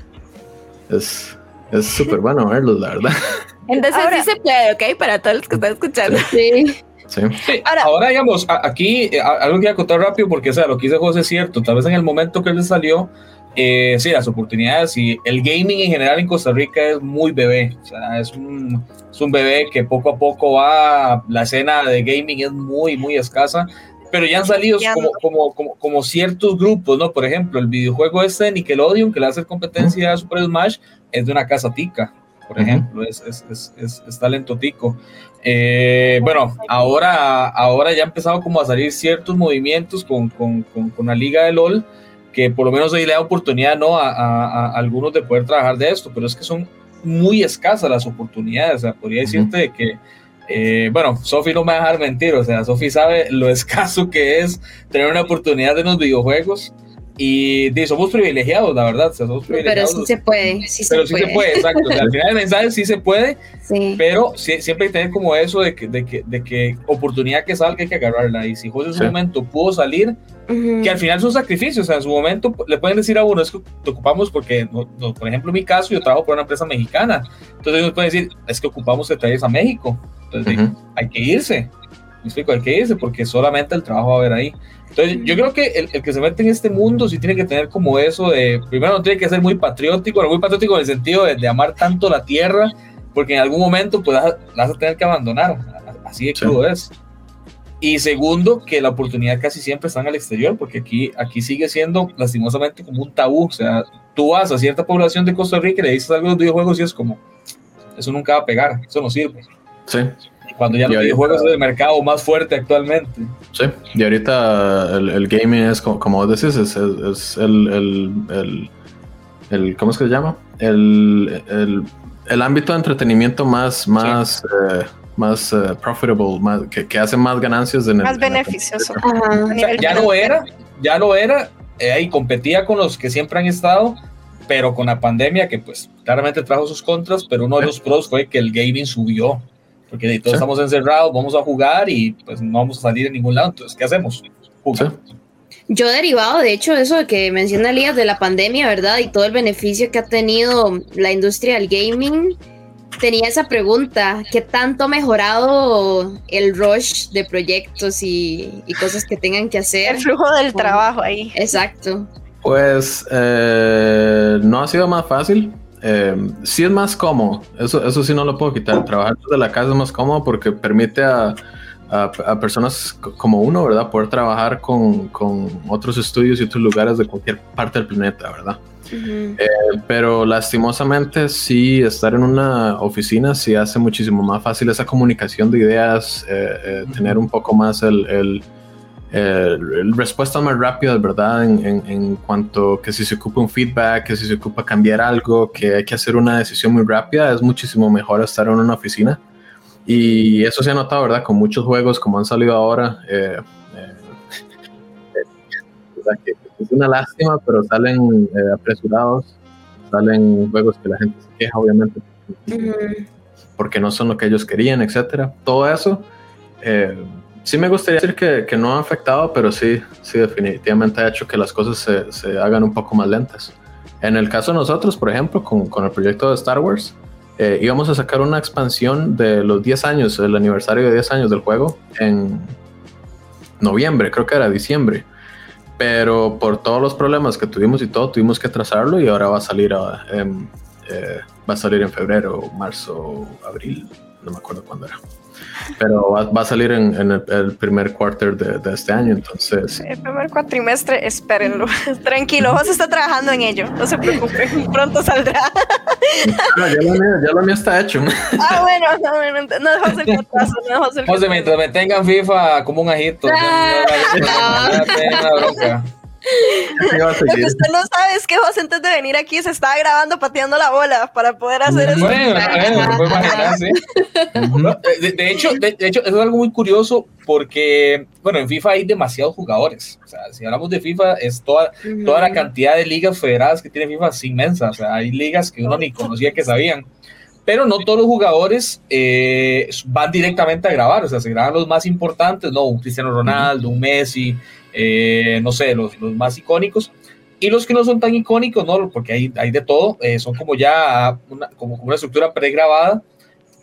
es es súper bueno verlos, la verdad. Entonces ahora, sí se puede, ¿ok? Para todos los que están escuchando. Sí. Sí. Ahora, ahora, digamos, aquí algo que voy a contar rápido porque, o sea, lo que dice José es cierto. Tal vez en el momento que él salió, eh, sí, las oportunidades y el gaming en general en Costa Rica es muy bebé. O sea, es un, es un bebé que poco a poco va, la escena de gaming es muy, muy escasa pero ya han salido como, como, como, como, ciertos grupos, ¿no? Por ejemplo, el videojuego este de Nickelodeon, que le hace competencia a Super Smash, es de una casa tica, por ejemplo, es, es, es, es, talento tico. Eh, bueno, ahora, ahora ya ha empezado como a salir ciertos movimientos con, con, con, con la liga de LOL, que por lo menos ahí le da oportunidad, ¿no? A, a, a, algunos de poder trabajar de esto, pero es que son muy escasas las oportunidades, o sea, podría decirte que eh, bueno, Sofi no me va a dejar mentir, o sea, Sofi sabe lo escaso que es tener una oportunidad en los videojuegos y, somos privilegiados, la verdad. O sea, somos pero sí se puede. Sí pero se sí puede. se puede, exacto. O sea, al final el mensaje sí se puede, sí. pero sí, siempre hay que tener como eso de que, de, que, de que oportunidad que salga hay que agarrarla. Y si José en su momento pudo salir, uh -huh. que al final son sacrificios. O sea, en su momento le pueden decir a uno, es que te ocupamos porque, no, no, por ejemplo, en mi caso, yo trabajo por una empresa mexicana. Entonces ellos pueden decir, es que ocupamos que traes a México. Entonces, uh -huh. hay que irse. Me explico, hay que irse porque solamente el trabajo va a haber ahí. Entonces, yo creo que el, el, que se mete en este mundo sí tiene que tener como eso de, primero no tiene que ser muy patriótico, muy patriótico en el sentido de, de amar tanto la tierra, porque en algún momento pues la vas a tener que abandonar, así de crudo sí. es. Y segundo, que la oportunidad casi siempre está en el exterior, porque aquí, aquí sigue siendo lastimosamente como un tabú, o sea, tú vas a cierta población de Costa Rica y le dices algo de los videojuegos y es como, eso nunca va a pegar, eso no sirve. Sí cuando ya y los ahorita, videojuegos es el mercado más fuerte actualmente. Sí, y ahorita el, el gaming es, como, como decís, es, es, es el, el, el, el, ¿cómo es que se llama? El, el, el ámbito de entretenimiento más, más, sí. eh, más uh, profitable, más, que, que, hace más ganancias. En más el, beneficioso. o sea, ya no era, ya no era, eh, y competía con los que siempre han estado, pero con la pandemia que pues claramente trajo sus contras, pero uno de los pros fue que el gaming subió porque todos sí. estamos encerrados, vamos a jugar y pues no vamos a salir en ningún lado, entonces, ¿qué hacemos? Jugar. Sí. Yo derivado, de hecho, eso de que menciona Elías de la pandemia, ¿verdad? Y todo el beneficio que ha tenido la industria del gaming, tenía esa pregunta, ¿qué tanto ha mejorado el rush de proyectos y, y cosas que tengan que hacer? El flujo del bueno, trabajo ahí. Exacto. Pues eh, no ha sido más fácil, eh, sí es más cómodo, eso, eso sí no lo puedo quitar. Trabajar desde la casa es más cómodo porque permite a, a, a personas como uno, ¿verdad? Poder trabajar con, con, otros estudios y otros lugares de cualquier parte del planeta, ¿verdad? Uh -huh. eh, pero lastimosamente sí estar en una oficina sí hace muchísimo más fácil esa comunicación de ideas, uh -huh. tener un poco más el, el eh, respuestas más rápidas, ¿verdad? En, en, en, cuanto que si se ocupa un feedback, que si se ocupa cambiar algo, que hay que hacer una decisión muy rápida, es muchísimo mejor estar en una oficina. Y eso se ha notado, ¿verdad? Con muchos juegos como han salido ahora. Eh, eh, es una lástima, pero salen apresurados, salen juegos que la gente se queja, obviamente, uh porque no son lo que ellos querían, etcétera. Todo eso sí me gustaría decir que, que, no ha afectado, pero sí, sí definitivamente ha hecho que las cosas se, se, hagan un poco más lentas. En el caso de nosotros, por ejemplo, con, con el proyecto de Star Wars, eh, íbamos a sacar una expansión de los 10 años, el aniversario de 10 años del juego, en noviembre, creo que era diciembre. Pero por todos los problemas que tuvimos y todo, tuvimos que trazarlo y ahora va a salir, a, en, eh, va a salir en febrero, marzo, abril, no me acuerdo cuándo era pero va, va, a salir en, en el, el, primer quarter de, de, este año, entonces... El primer cuatrimestre, espérenlo, tranquilo, José está trabajando en ello, no se preocupen, pronto saldrá. No, ya lo mío, ya lo mío está hecho. Ah, bueno, no, bueno, no dejamos el no dejamos el José, mientras me tengan FIFA como un ajito, ah, no, no, no, Lo que usted no sabe es que José antes de venir aquí se estaba grabando pateando la bola para poder hacer eso. Bueno, bueno, puede imaginar, sí. de, de hecho, de, de, hecho, eso es algo muy curioso porque, bueno, en FIFA hay demasiados jugadores. O sea, si hablamos de FIFA, es toda, toda la cantidad de ligas federadas que tiene FIFA es inmensa. O sea, hay ligas que uno ni conocía que sabían. Pero no todos los jugadores eh, van directamente a grabar. O sea, se graban los más importantes, ¿no? Un Cristiano Ronaldo, un Messi, eh, no sé, los, los, más icónicos. Y los que no son tan icónicos, ¿no? Porque hay, hay de todo, eh, son como ya una, como una estructura pregrabada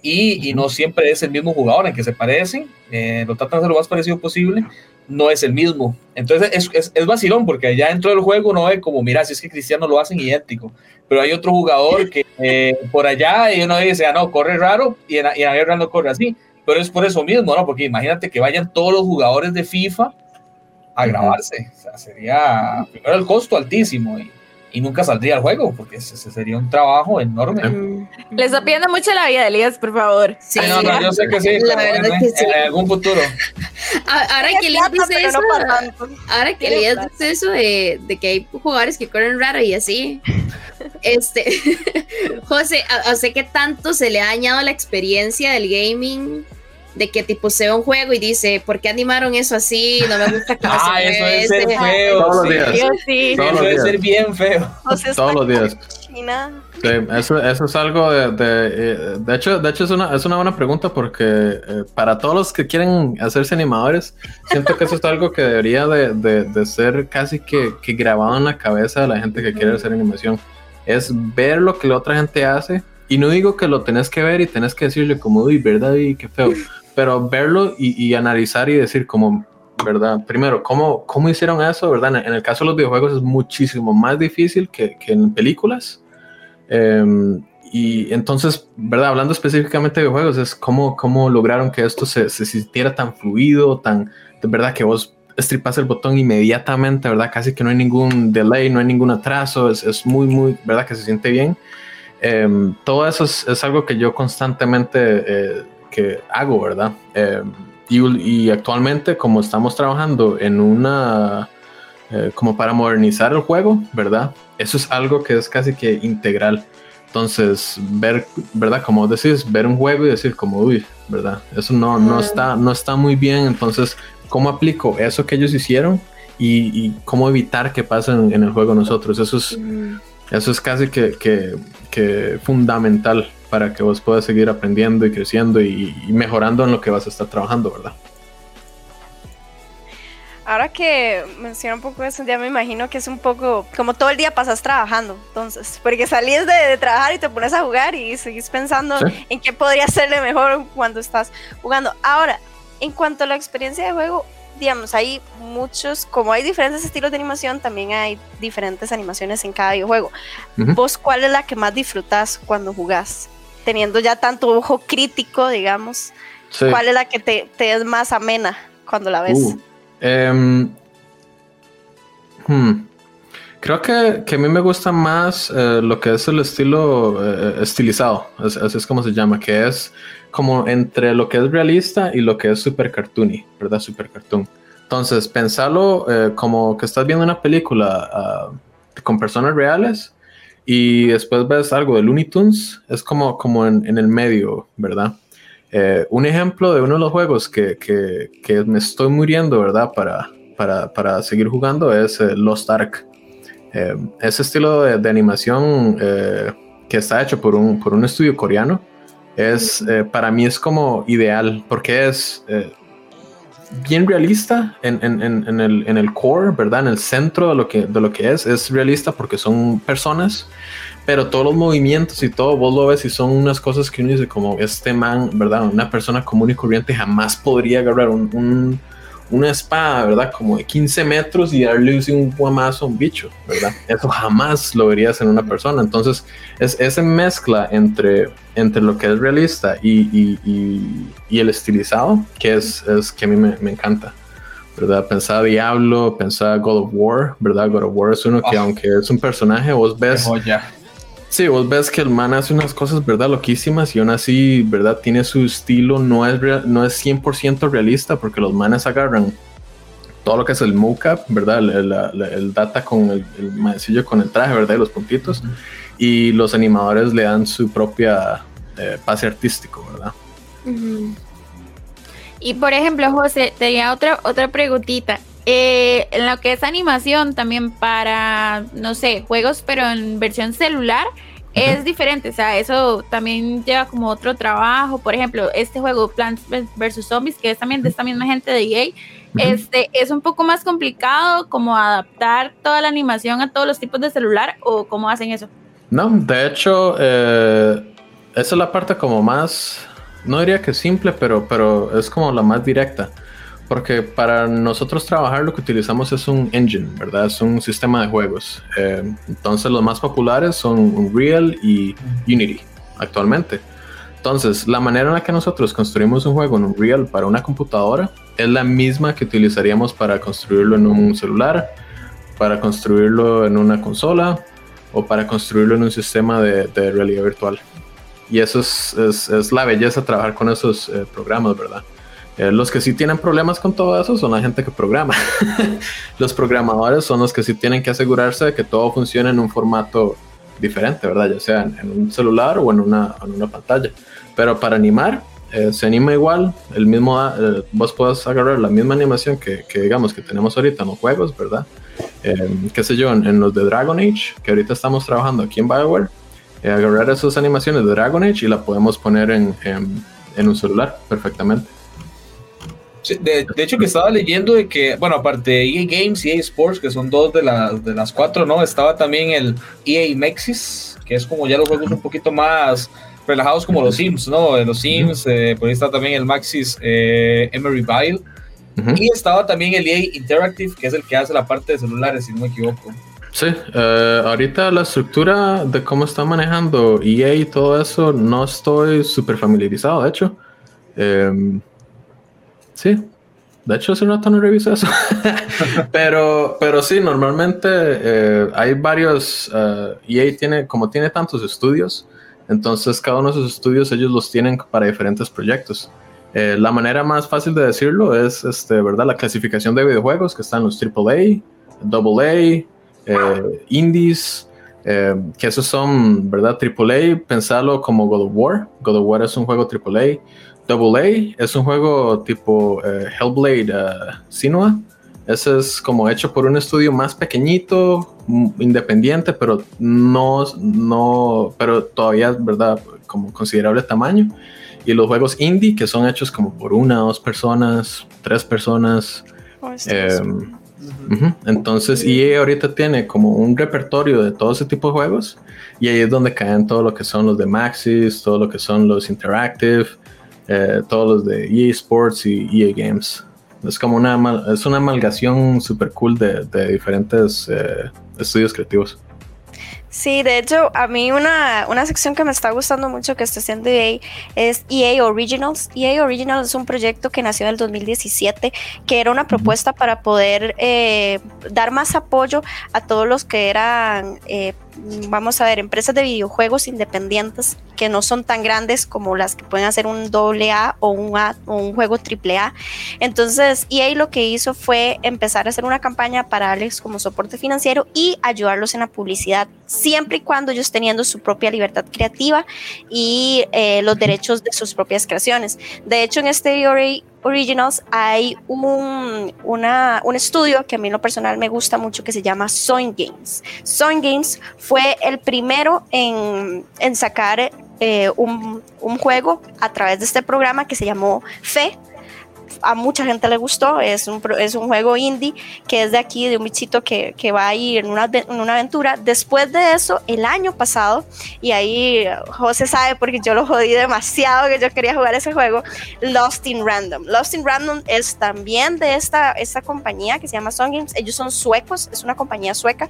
y, y, no siempre es el mismo jugador en que se parecen, eh, lo tratan de ser lo más parecido posible, no es el mismo. Entonces es, es, es, vacilón porque allá dentro del juego uno ve como, mira, si es que Cristiano lo hacen idéntico, pero hay otro jugador que eh, por allá y uno dice, ah, no, corre raro y en, y en la guerra no corre así, pero es por eso mismo, ¿no? Porque imagínate que vayan todos los jugadores de FIFA a grabarse, o sea, sería primero el costo altísimo y, y nunca saldría al juego, porque ese, ese sería un trabajo enorme. Mm. Les está pidiendo mucho la vida, Elías, por favor. Sí, Ay, no, no, yo sé que sí, la verdad en, que sí. en algún futuro. Ahora que Elías dice eso, ahora que Elías dice eso de, de, que hay jugadores que corren raro y así, este, José, o sea, ¿qué tanto se le ha dañado la experiencia del gaming? De que tipo se ve un juego y dice, ¿por qué animaron eso así? No me gusta cómo ah, se eso es ser feo. Todos los días. Sí. Todos eso los días. ser bien feo. O sea, Todos los días. China. Sí, eso, eso es algo de, de, eh, de hecho, de hecho es una, es una buena pregunta porque eh, para todos los que quieren hacerse animadores, siento que eso es algo que debería de, de, de ser casi que, que, grabado en la cabeza de la gente que quiere hacer animación. Es ver lo que la otra gente hace y no digo que lo tenés que ver y tenés que decirle como, uy, verdad, y qué feo, pero verlo y, y analizar y decir como, ¿verdad? Primero, ¿cómo, ¿cómo hicieron eso? ¿Verdad? En el caso de los videojuegos es muchísimo más difícil que, que en películas. Eh, y entonces, ¿verdad? Hablando específicamente de videojuegos, es cómo, cómo lograron que esto se, se sintiera tan fluido, tan, de verdad, que vos estripas el botón inmediatamente, ¿verdad? Casi que no hay ningún delay, no hay ningún atraso, es, es muy, muy, ¿verdad? Que se siente bien. Eh, todo eso es, es, algo que yo constantemente eh, que hago, ¿verdad? Eh, y, y, actualmente, como estamos trabajando en una, eh, como para modernizar el juego, ¿verdad? Eso es algo que es casi que integral. Entonces, ver, ¿verdad? Como decís, ver un juego y decir como, uy, ¿verdad? Eso no, no, está, no está muy bien. Entonces, ¿cómo aplico eso que ellos hicieron? Y, y cómo evitar que pasen en el juego nosotros. Eso es, eso es casi que, que, que fundamental para que vos puedas seguir aprendiendo y creciendo y, y, mejorando en lo que vas a estar trabajando, ¿verdad? Ahora que menciona un poco eso, ya me imagino que es un poco como todo el día pasas trabajando, entonces, porque salís de, de trabajar y te pones a jugar y seguís pensando ¿Sí? en qué podría serle mejor cuando estás jugando. Ahora, en cuanto a la experiencia de juego, digamos, hay muchos, como hay diferentes estilos de animación, también hay diferentes animaciones en cada videojuego. Uh -huh. ¿Vos cuál es la que más disfrutás cuando jugás? Teniendo ya tanto ojo crítico, digamos, sí. ¿cuál es la que te, te, es más amena cuando la ves? Uh, eh, hmm. Creo que, que, a mí me gusta más eh, lo que es el estilo eh, estilizado, así es, es como se llama, que es como entre lo que es realista y lo que es super cartoony, ¿verdad? Super cartoon. Entonces, pensarlo eh, como que estás viendo una película uh, con personas reales y después ves algo de Looney Tunes, es como, como en, en el medio, ¿verdad? Eh, un ejemplo de uno de los juegos que, que, que me estoy muriendo, ¿verdad? Para, para, para seguir jugando es eh, Lost Ark. Eh, ese estilo de, de animación que está hecho por un, por un estudio coreano es, para mí es como ideal porque es bien realista en, en, en, el, en el core, ¿verdad? En el centro de lo, que, de lo que es. Es realista porque son personas, pero todos los movimientos y todo, vos lo ves y son unas cosas que uno dice como este man, ¿verdad? Una persona común y corriente jamás podría agarrar un, un, una espada, ¿verdad? Como de 15 metros y darle un guamazo a un bicho, ¿verdad? Eso jamás lo verías en una persona. Entonces, es esa mezcla entre, entre lo que es realista y, y, y, y el estilizado que es, es que a mí me, me, encanta. ¿verdad? Pensaba Diablo, pensaba God of War, ¿verdad? God of War es uno que, oh. aunque es un personaje, vos ves. Sí, vos ves que el man hace unas cosas, ¿verdad? Loquísimas y aún así, ¿verdad? Tiene su estilo, no es, real, no es 100% realista porque los manes agarran todo lo que es el mocap, ¿verdad? El, el, el data con el, el maecillo con el traje, ¿verdad? Y los puntitos. Y los animadores le dan su propia eh, pase artístico, ¿verdad? Y por ejemplo, José, tenía otra, otra preguntita. Eh, en lo que es animación, también para, no sé, juegos, pero en versión celular, es diferente. O sea, eso también lleva como otro trabajo. Por ejemplo, este juego Plants vs. Zombies, que es también de esta misma gente de EA, este, es un poco más complicado como adaptar toda la animación a todos los tipos de celular o cómo hacen eso. No, de hecho, eh, esa es la parte como más, no diría que simple, pero, pero es como la más directa. Porque para nosotros trabajar lo que utilizamos es un engine, ¿verdad? Es un sistema de juegos. Eh, entonces los más populares son Unreal y Unity actualmente. Entonces, la manera en la que nosotros construimos un juego en Unreal para una computadora es la misma que utilizaríamos para construirlo en un celular, para construirlo en una consola o para construirlo en un sistema de, de realidad virtual. Y eso es, es, es, la belleza trabajar con esos eh, programas, ¿verdad? Eh, los que sí tienen problemas con todo eso son la gente que programa. los programadores son los que sí tienen que asegurarse de que todo funcione en un formato diferente, ¿verdad? Ya sea en, un celular o en una, en una pantalla. Pero para animar, eh, se anima igual, el mismo, eh, vos puedes agarrar la misma animación que, que, digamos que tenemos ahorita en los juegos, ¿verdad? Eh, qué sé yo, en, los de Dragon Age, que ahorita estamos trabajando aquí en Bioware, agarrar esas animaciones de Dragon Age y la podemos poner en, en un celular perfectamente. De, de, hecho, que estaba leyendo de que, bueno, aparte de EA Games y EA Sports, que son dos de, la, de las cuatro, ¿no? Estaba también el EA Mexis, que es como ya los juegos un poquito más relajados como los Sims, ¿no? Los Sims, eh, por ahí está también el Maxis eh, Emery Vile. Uh -huh. Y estaba también el EA Interactive, que es el que hace la parte de celulares, si no me equivoco. Sí, uh, ahorita la estructura de cómo está manejando EA y todo eso, no estoy súper familiarizado, de hecho. Um, sí, de hecho hace rato no revisé eso. pero, pero sí, normalmente eh, hay varios, uh, EA tiene, como tiene tantos estudios, entonces, cada uno de esos estudios ellos los tienen para diferentes proyectos. Eh, la manera más fácil de decirlo es, este, ¿verdad? La clasificación de videojuegos que están los AAA, AA, eh, Indies, eh, que esos son, ¿verdad? AAA, pensarlo como God of War. God of War es un juego AAA. AA es un juego tipo eh, Hellblade uh, Sinua. Ese es como hecho por un estudio más pequeñito, independiente, pero no, no, pero todavía, ¿verdad? Como considerable tamaño. Y los juegos indie, que son hechos como por una, dos personas, tres personas. Oh, eh, uh -huh. Entonces, EA ahorita tiene como un repertorio de todo ese tipo de juegos. Y ahí es donde caen todo lo que son los de Maxis, todo lo que son los Interactive, eh, todos los de EA Sports y EA Games. Es como una, es una amalgación super cool de, de diferentes eh, estudios creativos. Sí, de hecho, a mí una, una sección que me está gustando mucho que está haciendo EA es EA Originals. EA Originals es un proyecto que nació en el 2017, que era una propuesta para poder eh, dar más apoyo a todos los que eran, eh, vamos a ver, empresas de videojuegos independientes que no son tan grandes como las que pueden hacer un doble A o un, A, o un juego triple A. Entonces, EA lo que hizo fue empezar a hacer una campaña para darles como soporte financiero y ayudarlos en la publicidad siempre y cuando ellos teniendo su propia libertad creativa y eh, los derechos de sus propias creaciones. De hecho, en este Originals hay un, una, un estudio que a mí en lo personal me gusta mucho que se llama Soin Games. Soin Games fue el primero en, en sacar eh, un, un juego a través de este programa que se llamó Fe, a mucha gente le gustó, es un, es un juego indie que es de aquí, de un bichito que, que va a ir en una, en una, aventura. Después de eso, el año pasado, y ahí José sabe porque yo lo jodí demasiado que yo quería jugar ese juego, Lost in Random. Lost in Random es también de esta, esta compañía que se llama Song Games, ellos son suecos, es una compañía sueca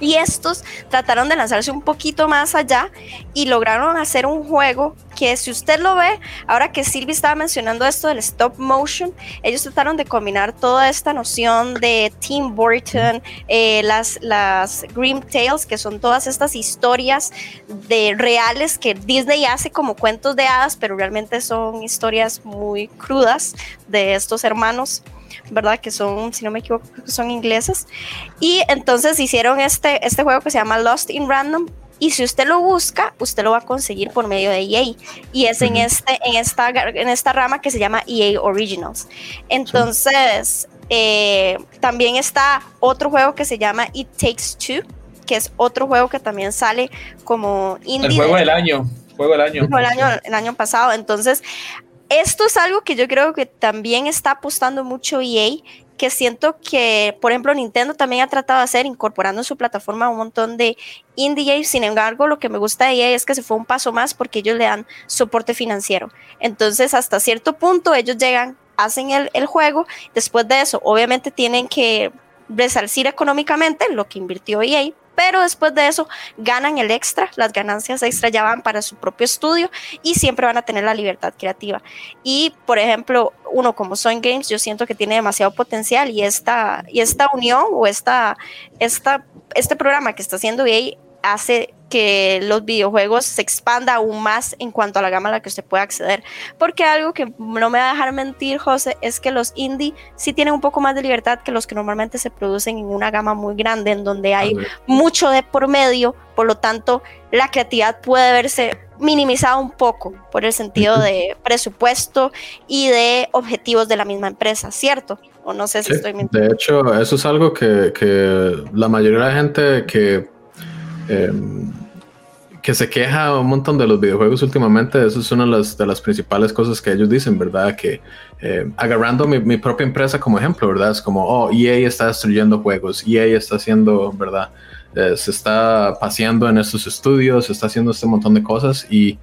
y estos trataron de lanzarse un poquito más allá y lograron hacer un juego que si usted lo ve, ahora que Silvi estaba mencionando esto del stop motion, ellos trataron de combinar toda esta noción de Tim Burton, eh, las, las Grim Tales, que son todas estas historias de reales que Disney hace como cuentos de hadas, pero realmente son historias muy crudas de estos hermanos. ¿Verdad? Que son, si no me equivoco, son ingleses. Y entonces hicieron este, este juego que se llama Lost in Random. Y si usted lo busca, usted lo va a conseguir por medio de EA. Y es en, este, en, esta, en esta rama que se llama EA Originals. Entonces, eh, también está otro juego que se llama It Takes Two, que es otro juego que también sale como indie. El juego del año. Juego del año. El año, el año pasado. Entonces, esto es algo que yo creo que también está apostando mucho EA, que siento que, por ejemplo, Nintendo también ha tratado de hacer, incorporando en su plataforma un montón de indie games. Sin embargo, lo que me gusta de EA es que se fue un paso más porque ellos le dan soporte financiero. Entonces, hasta cierto punto, ellos llegan, hacen el, el juego. Después de eso, obviamente tienen que resarcir económicamente lo que invirtió EA, pero después de eso ganan el extra, las ganancias extra ya van para su propio estudio y siempre van a tener la libertad creativa. Y por ejemplo, uno como Soin Games, yo siento que tiene demasiado potencial y esta, y esta unión o esta, esta, este programa que está haciendo EA hace que los videojuegos se expanda aún más en cuanto a la gama a la que usted puede acceder. Porque algo que no me va a dejar mentir, José, es que los indie sí tienen un poco más de libertad que los que normalmente se producen en una gama muy grande, en donde hay mucho de por medio, por lo tanto, la creatividad puede verse minimizada un poco por el sentido de presupuesto y de objetivos de la misma empresa, ¿cierto? O no sé si estoy mintiendo. De hecho, eso es algo que, que la mayoría de la gente que Em, que se queja un montón de los videojuegos últimamente, eso es una de las, principales cosas que ellos dicen, ¿verdad? Que em, agarrando mi, propia empresa como ejemplo, ¿verdad? Es como, oh, EA está destruyendo juegos, EA está haciendo, ¿verdad? Eh, se está paseando en estos estudios, se está haciendo este montón de cosas y,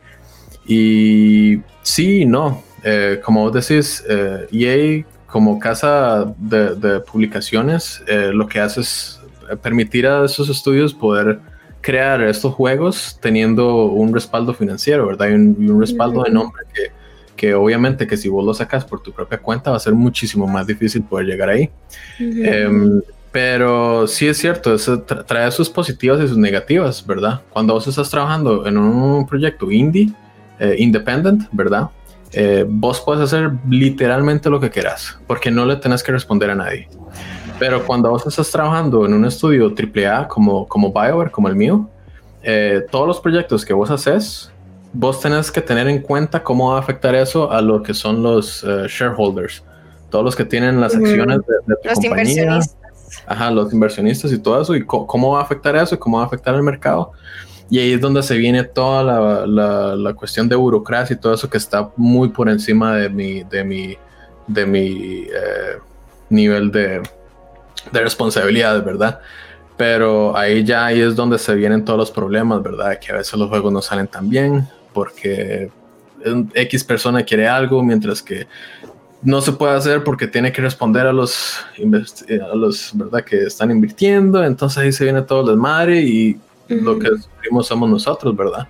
y sí, no, eh, como vos decís, EA eh, e como casa de, de publicaciones, lo que hace es permitir a esos estudios poder crear estos juegos teniendo un respaldo financiero, ¿verdad? Y un, respaldo de nombre que, que, obviamente que si vos lo sacas por tu propia cuenta va a ser muchísimo más difícil poder llegar ahí. Em, pero sí es cierto, eso trae sus positivas y sus negativas, ¿verdad? Cuando vos estás trabajando en un proyecto indie, eh, independent, ¿verdad? Eh, vos puedes hacer literalmente lo que quieras, porque no le tenés que responder a nadie. Pero cuando vos estás trabajando en un estudio AAA como, como BioWare, como el mío, eh, todos los proyectos que vos haces, vos tenés que tener en cuenta cómo va a afectar eso a lo que son los eh, shareholders, todos los que tienen las acciones de, tu los Inversionistas. Ajá, los inversionistas y todo eso, y cómo va a afectar eso y cómo va a afectar el mercado. Y ahí es donde se viene toda la, la, la, cuestión de burocracia y todo eso que está muy por encima de mi, de mi, de mi eh, nivel de, de responsabilidad, ¿verdad? Pero ahí ya ahí es donde se vienen todos los problemas, ¿verdad? Que a veces los juegos no salen tan bien porque X persona quiere algo mientras que no se puede hacer porque tiene que responder a los, a los ¿verdad? que están invirtiendo. Entonces ahí se viene todo el desmadre y lo que sufrimos somos nosotros, ¿verdad?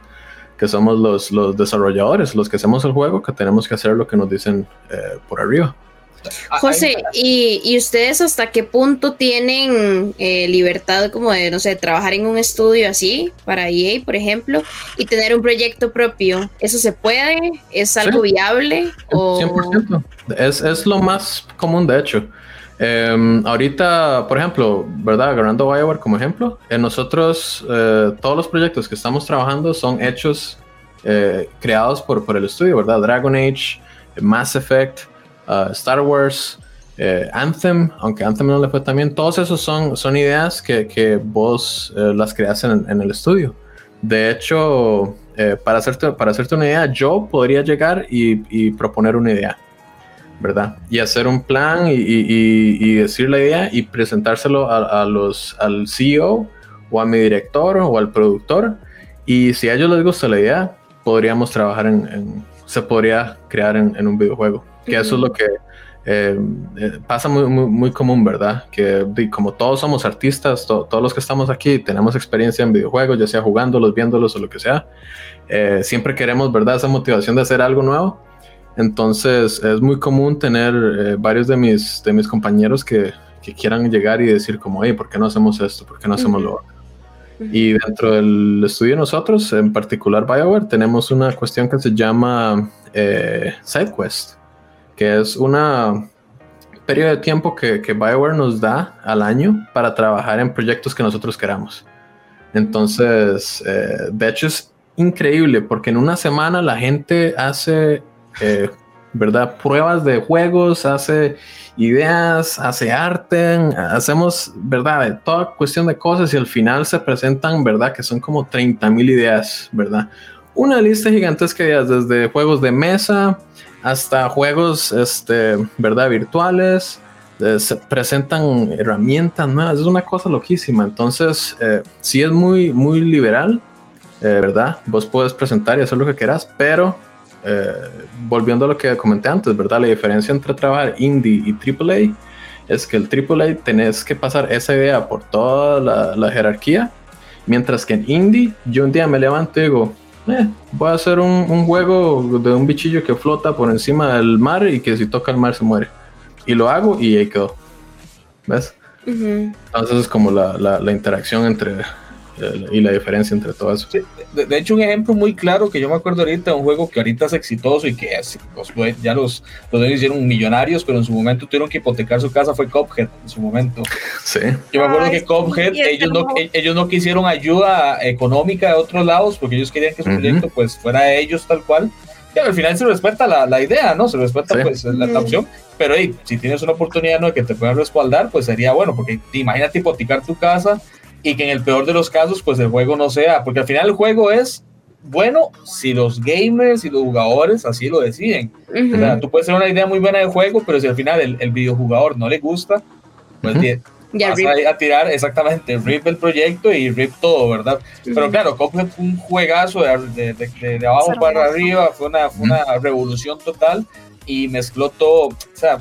Que somos los, los desarrolladores, los que hacemos el juego, que tenemos que hacer lo que nos dicen eh, por arriba. Ah, José, ¿y, ustedes hasta qué punto tienen eh, libertad como de, no sé, trabajar en un estudio así para EA, por ejemplo, y tener un proyecto propio? ¿Eso se puede? ¿Es algo viable? 100%. Es, es, lo más común, de hecho. Em, ahorita, por ejemplo, ¿verdad? Agarrando Bioware como ejemplo, en nosotros eh, todos los proyectos que estamos trabajando son hechos, eh, creados por, por el estudio, ¿verdad? Dragon Age, Mass Effect, Uh, Star Wars, eh, Anthem, aunque Anthem no le fue también, todos esos son, son ideas que, que vos eh, las creas en, en, el estudio. De hecho, eh, para, hacerte, para hacerte una idea, yo podría llegar y, y proponer una idea, ¿verdad? Y hacer un plan y, y, y decir la idea y presentárselo a, a, los, al CEO o a mi director o al productor. Y si a ellos les gusta la idea, podríamos trabajar en, en se podría crear en, en un videojuego que eso es lo que eh, eh, pasa muy, muy, muy, común, ¿verdad? Que como todos somos artistas, todos los que estamos aquí tenemos experiencia en videojuegos, ya sea jugándolos, viéndolos o lo que sea, eh, siempre queremos, ¿verdad? Esa motivación de hacer algo nuevo. Entonces es muy común tener varios de mis, de mis compañeros que, que, quieran llegar y decir como, hey, ¿por qué no hacemos esto? ¿Por qué no hacemos lo otro? Y dentro del estudio nosotros, en particular BioWare, tenemos una cuestión que se llama SideQuest que es una periodo de tiempo que, que Bioware nos da al año para trabajar en proyectos que nosotros queramos. Entonces, eh, de hecho es increíble porque en una semana la gente hace, eh, ¿verdad? Pruebas de juegos, hace ideas, hace arte, hacemos, ¿verdad? Toda cuestión de cosas y al final se presentan, ¿verdad? Que son como 30 mil ideas, ¿verdad? Una lista gigantesca de ideas, desde juegos de mesa, hasta juegos, este, ¿verdad? Virtuales, eh, se presentan herramientas nuevas, es una cosa loquísima. Entonces, eh, sí es muy, muy liberal, eh, ¿verdad? Vos puedes presentar y hacer lo que quieras, pero volviendo a lo que comenté antes, ¿verdad? La diferencia entre trabajar indie y AAA es que el AAA tenés que pasar esa idea por toda la, la jerarquía, mientras que en indie yo un día me levanto y digo, eh, voy a hacer un, juego de un bichillo que flota por encima del mar y que si toca el mar se muere. Y lo hago y ahí quedó. ¿Ves? Entonces es como la, la interacción entre y la diferencia entre todo eso. de, hecho, un ejemplo muy claro que yo me acuerdo ahorita de un juego que ahorita es exitoso y que ya los, los hicieron millonarios, pero en su momento tuvieron que hipotecar su casa fue Cophead en su momento. Sí. Yo me acuerdo que Cophead, ellos no, ellos no quisieron ayuda económica de otros lados porque ellos querían que su proyecto pues fuera de ellos tal cual. Y al final se respeta la, la idea, ¿no? Se respeta pues la, opción, pero hey, si tienes una oportunidad ¿no? que te puedan respaldar, pues sería bueno, porque imagínate hipotecar tu casa y que en el peor de los casos, pues el juego no sea, porque al final el juego es bueno si los gamers y los jugadores así lo deciden. o sea, tú puedes tener una idea muy buena de juego, pero si al final el, el videojugador no le gusta, pues ya vas a, tirar exactamente, rip el proyecto y rip todo, ¿verdad? Pero claro, Cuphead fue un juegazo de, de, de, abajo para arriba, fue una, fue una revolución total y mezcló todo, o sea,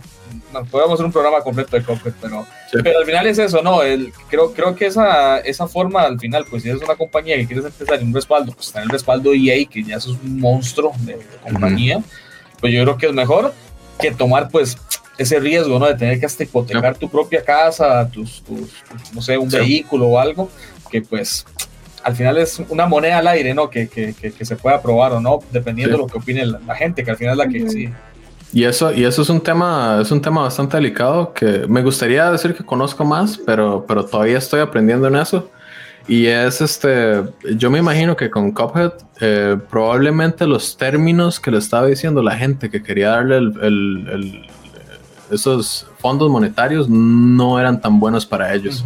podemos hacer un programa completo de Cuphead, pero, pero al final es eso, ¿no? El, creo, creo que esa, esa forma al final, pues si eres una compañía que quieres empezar en un respaldo, pues está en el respaldo EA, que ya es un monstruo de, compañía, pues yo creo que es mejor que tomar pues ese riesgo, ¿no? De tener que hasta hipotecar tu propia casa, tus, tus, no sé, un vehículo o algo, que pues al final es una moneda al aire, ¿no? Que, que, que, se pueda probar o no, dependiendo de lo que opine la, gente, que al final es la que sí y eso, y eso es un tema, es un tema bastante delicado que me gustaría decir que conozco más, pero, pero todavía estoy aprendiendo en eso. Y es este, yo me imagino que con Cuphead, eh, probablemente los términos que le estaba diciendo la gente que quería darle el, esos fondos monetarios no eran tan buenos para ellos.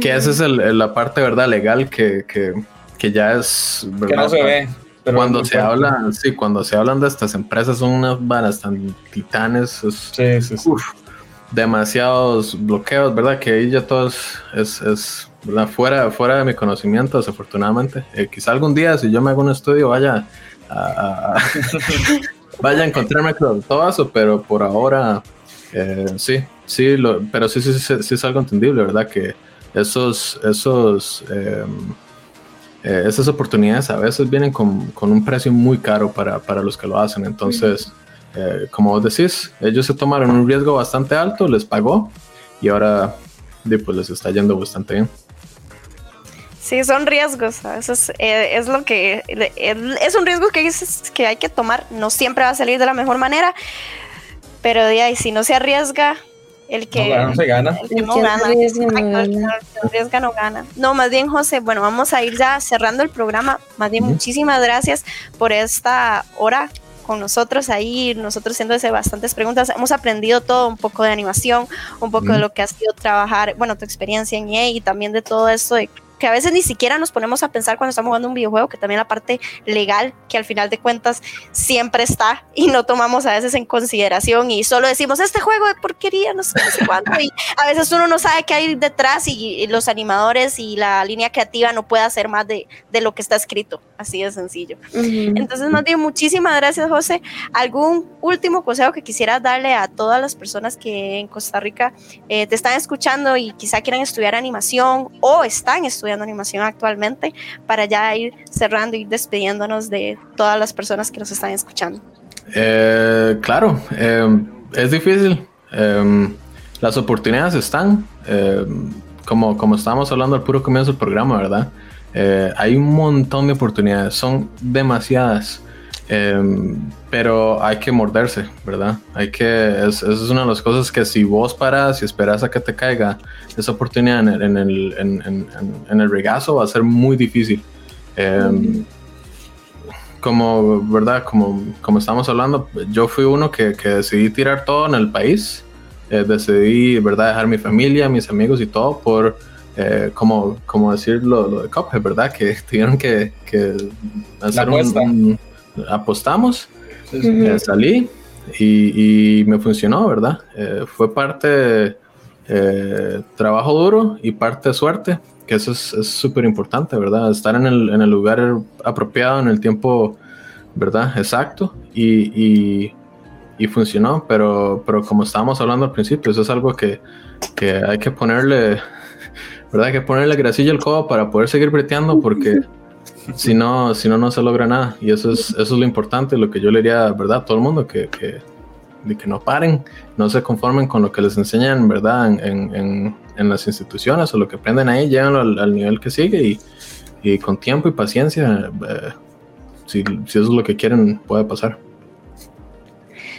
Que esa es la parte, ¿verdad? Legal que, que, que ya es... Que no se ve cuando se habla, sí, cuando se hablan de estas empresas son unas varas tan titanes, demasiados bloqueos, ¿verdad? Que ahí ya todo es, es, Fuera, fuera de mi conocimiento, desafortunadamente. Eh, quizá algún día, si yo me hago un estudio, vaya a, vaya a encontrarme con todo eso, pero por ahora, eh, sí, sí, lo, pero sí, sí, sí, sí, es algo entendible, ¿verdad? Que esos, esos, em, eh, esas oportunidades a veces vienen con, con un precio muy caro para, para, los que lo hacen. Entonces, eh, como vos decís, ellos se tomaron un riesgo bastante alto, les pagó y ahora pues les está yendo bastante bien. Sí, son riesgos. Eso es, eh, es lo que es, un riesgo que, que hay que tomar. No siempre va a salir de la mejor manera, pero de ahí, si no se arriesga, el que no, se gana. El que no gana. Arriesga no gana. No, más bien, José, bueno, vamos a ir ya cerrando el programa. Más bien, muchísimas gracias por esta hora con nosotros ahí, nosotros haciéndose bastantes preguntas. Hemos aprendido todo, un poco de animación, un poco de lo que ha sido trabajar, bueno, tu experiencia en EA y también de todo esto de que a veces ni siquiera nos ponemos a pensar cuando estamos jugando un videojuego, que también la parte legal, que al final de cuentas siempre está y no tomamos a veces en consideración y solo decimos, este juego de porquería, no sé, cuánto, y a veces uno no sabe qué hay detrás y, los animadores y la línea creativa no puede hacer más de, de lo que está escrito, así de sencillo. Entonces, más bien, muchísimas gracias, José. ¿Algún último consejo que quisieras darle a todas las personas que en Costa Rica eh, te están escuchando y quizá quieran estudiar animación o están estudiando animación actualmente para ya ir cerrando y despidiéndonos de todas las personas que nos están escuchando? Eh, claro, em, es difícil. Em, las oportunidades están, em, como, como estábamos hablando al puro comienzo del programa, ¿verdad? Eh, hay un montón de oportunidades, son demasiadas. Em, pero hay que morderse, ¿verdad? Hay que, es, es una de las cosas que si vos paras y esperas a que te caiga esa oportunidad en el, en el, en, en, el regazo, va a ser muy difícil. Em, como, ¿verdad? Como, como estamos hablando, yo fui uno que, que decidí tirar todo en el país. Eh, decidí, ¿verdad? Dejar mi familia, mis amigos y todo por, eh, como, como decir lo, de Cuphead, ¿verdad? Que tuvieron que, que hacer un apostamos, eh, salí y, me funcionó, ¿verdad? Eh, fue parte eh, trabajo duro y parte suerte, que eso es súper importante, ¿verdad? Estar en el, en el, lugar apropiado, en el tiempo, ¿verdad? Exacto y, y, funcionó, pero, pero como estábamos hablando al principio, eso es algo que, que hay que ponerle, ¿verdad? Hay que ponerle grasilla al codo para poder seguir breteando porque si no, si no, no se logra nada. Y eso es, eso es lo importante, lo que yo le diría, ¿verdad? A todo el mundo, que, que, que no paren, no se conformen con lo que les enseñan, ¿verdad? En, en, en las instituciones o lo que aprenden ahí, lléganlo al, nivel que sigue y, y, con tiempo y paciencia, eh, si, si eso es lo que quieren, puede pasar.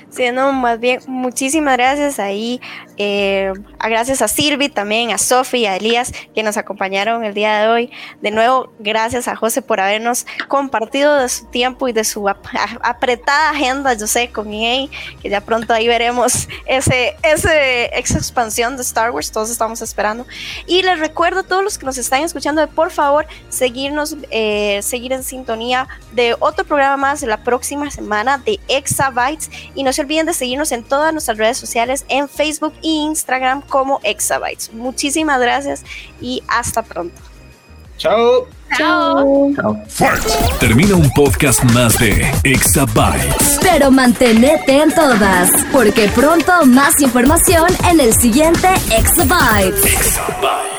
Sí, no, más bien, muchísimas gracias ahí. Eh, gracias a Silvi también, a Sofi y a Elías que nos acompañaron el día de hoy. De nuevo, gracias a José por habernos compartido de su tiempo y de su apretada agenda, yo sé, con EA, que ya pronto ahí veremos ese, ese, esa expansión de Star Wars, todos estamos esperando. Y les recuerdo a todos los que nos están escuchando de por favor seguirnos, eh, seguir en sintonía de otro programa más la próxima semana de Exabytes y no se olviden de seguirnos en todas nuestras redes sociales, en Facebook Instagram como Exabytes. Muchísimas gracias y hasta pronto. Chao. Chao. Termina un podcast más de Exabytes. Pero mantenete en todas, porque pronto más información en el siguiente Exabytes. Exabytes.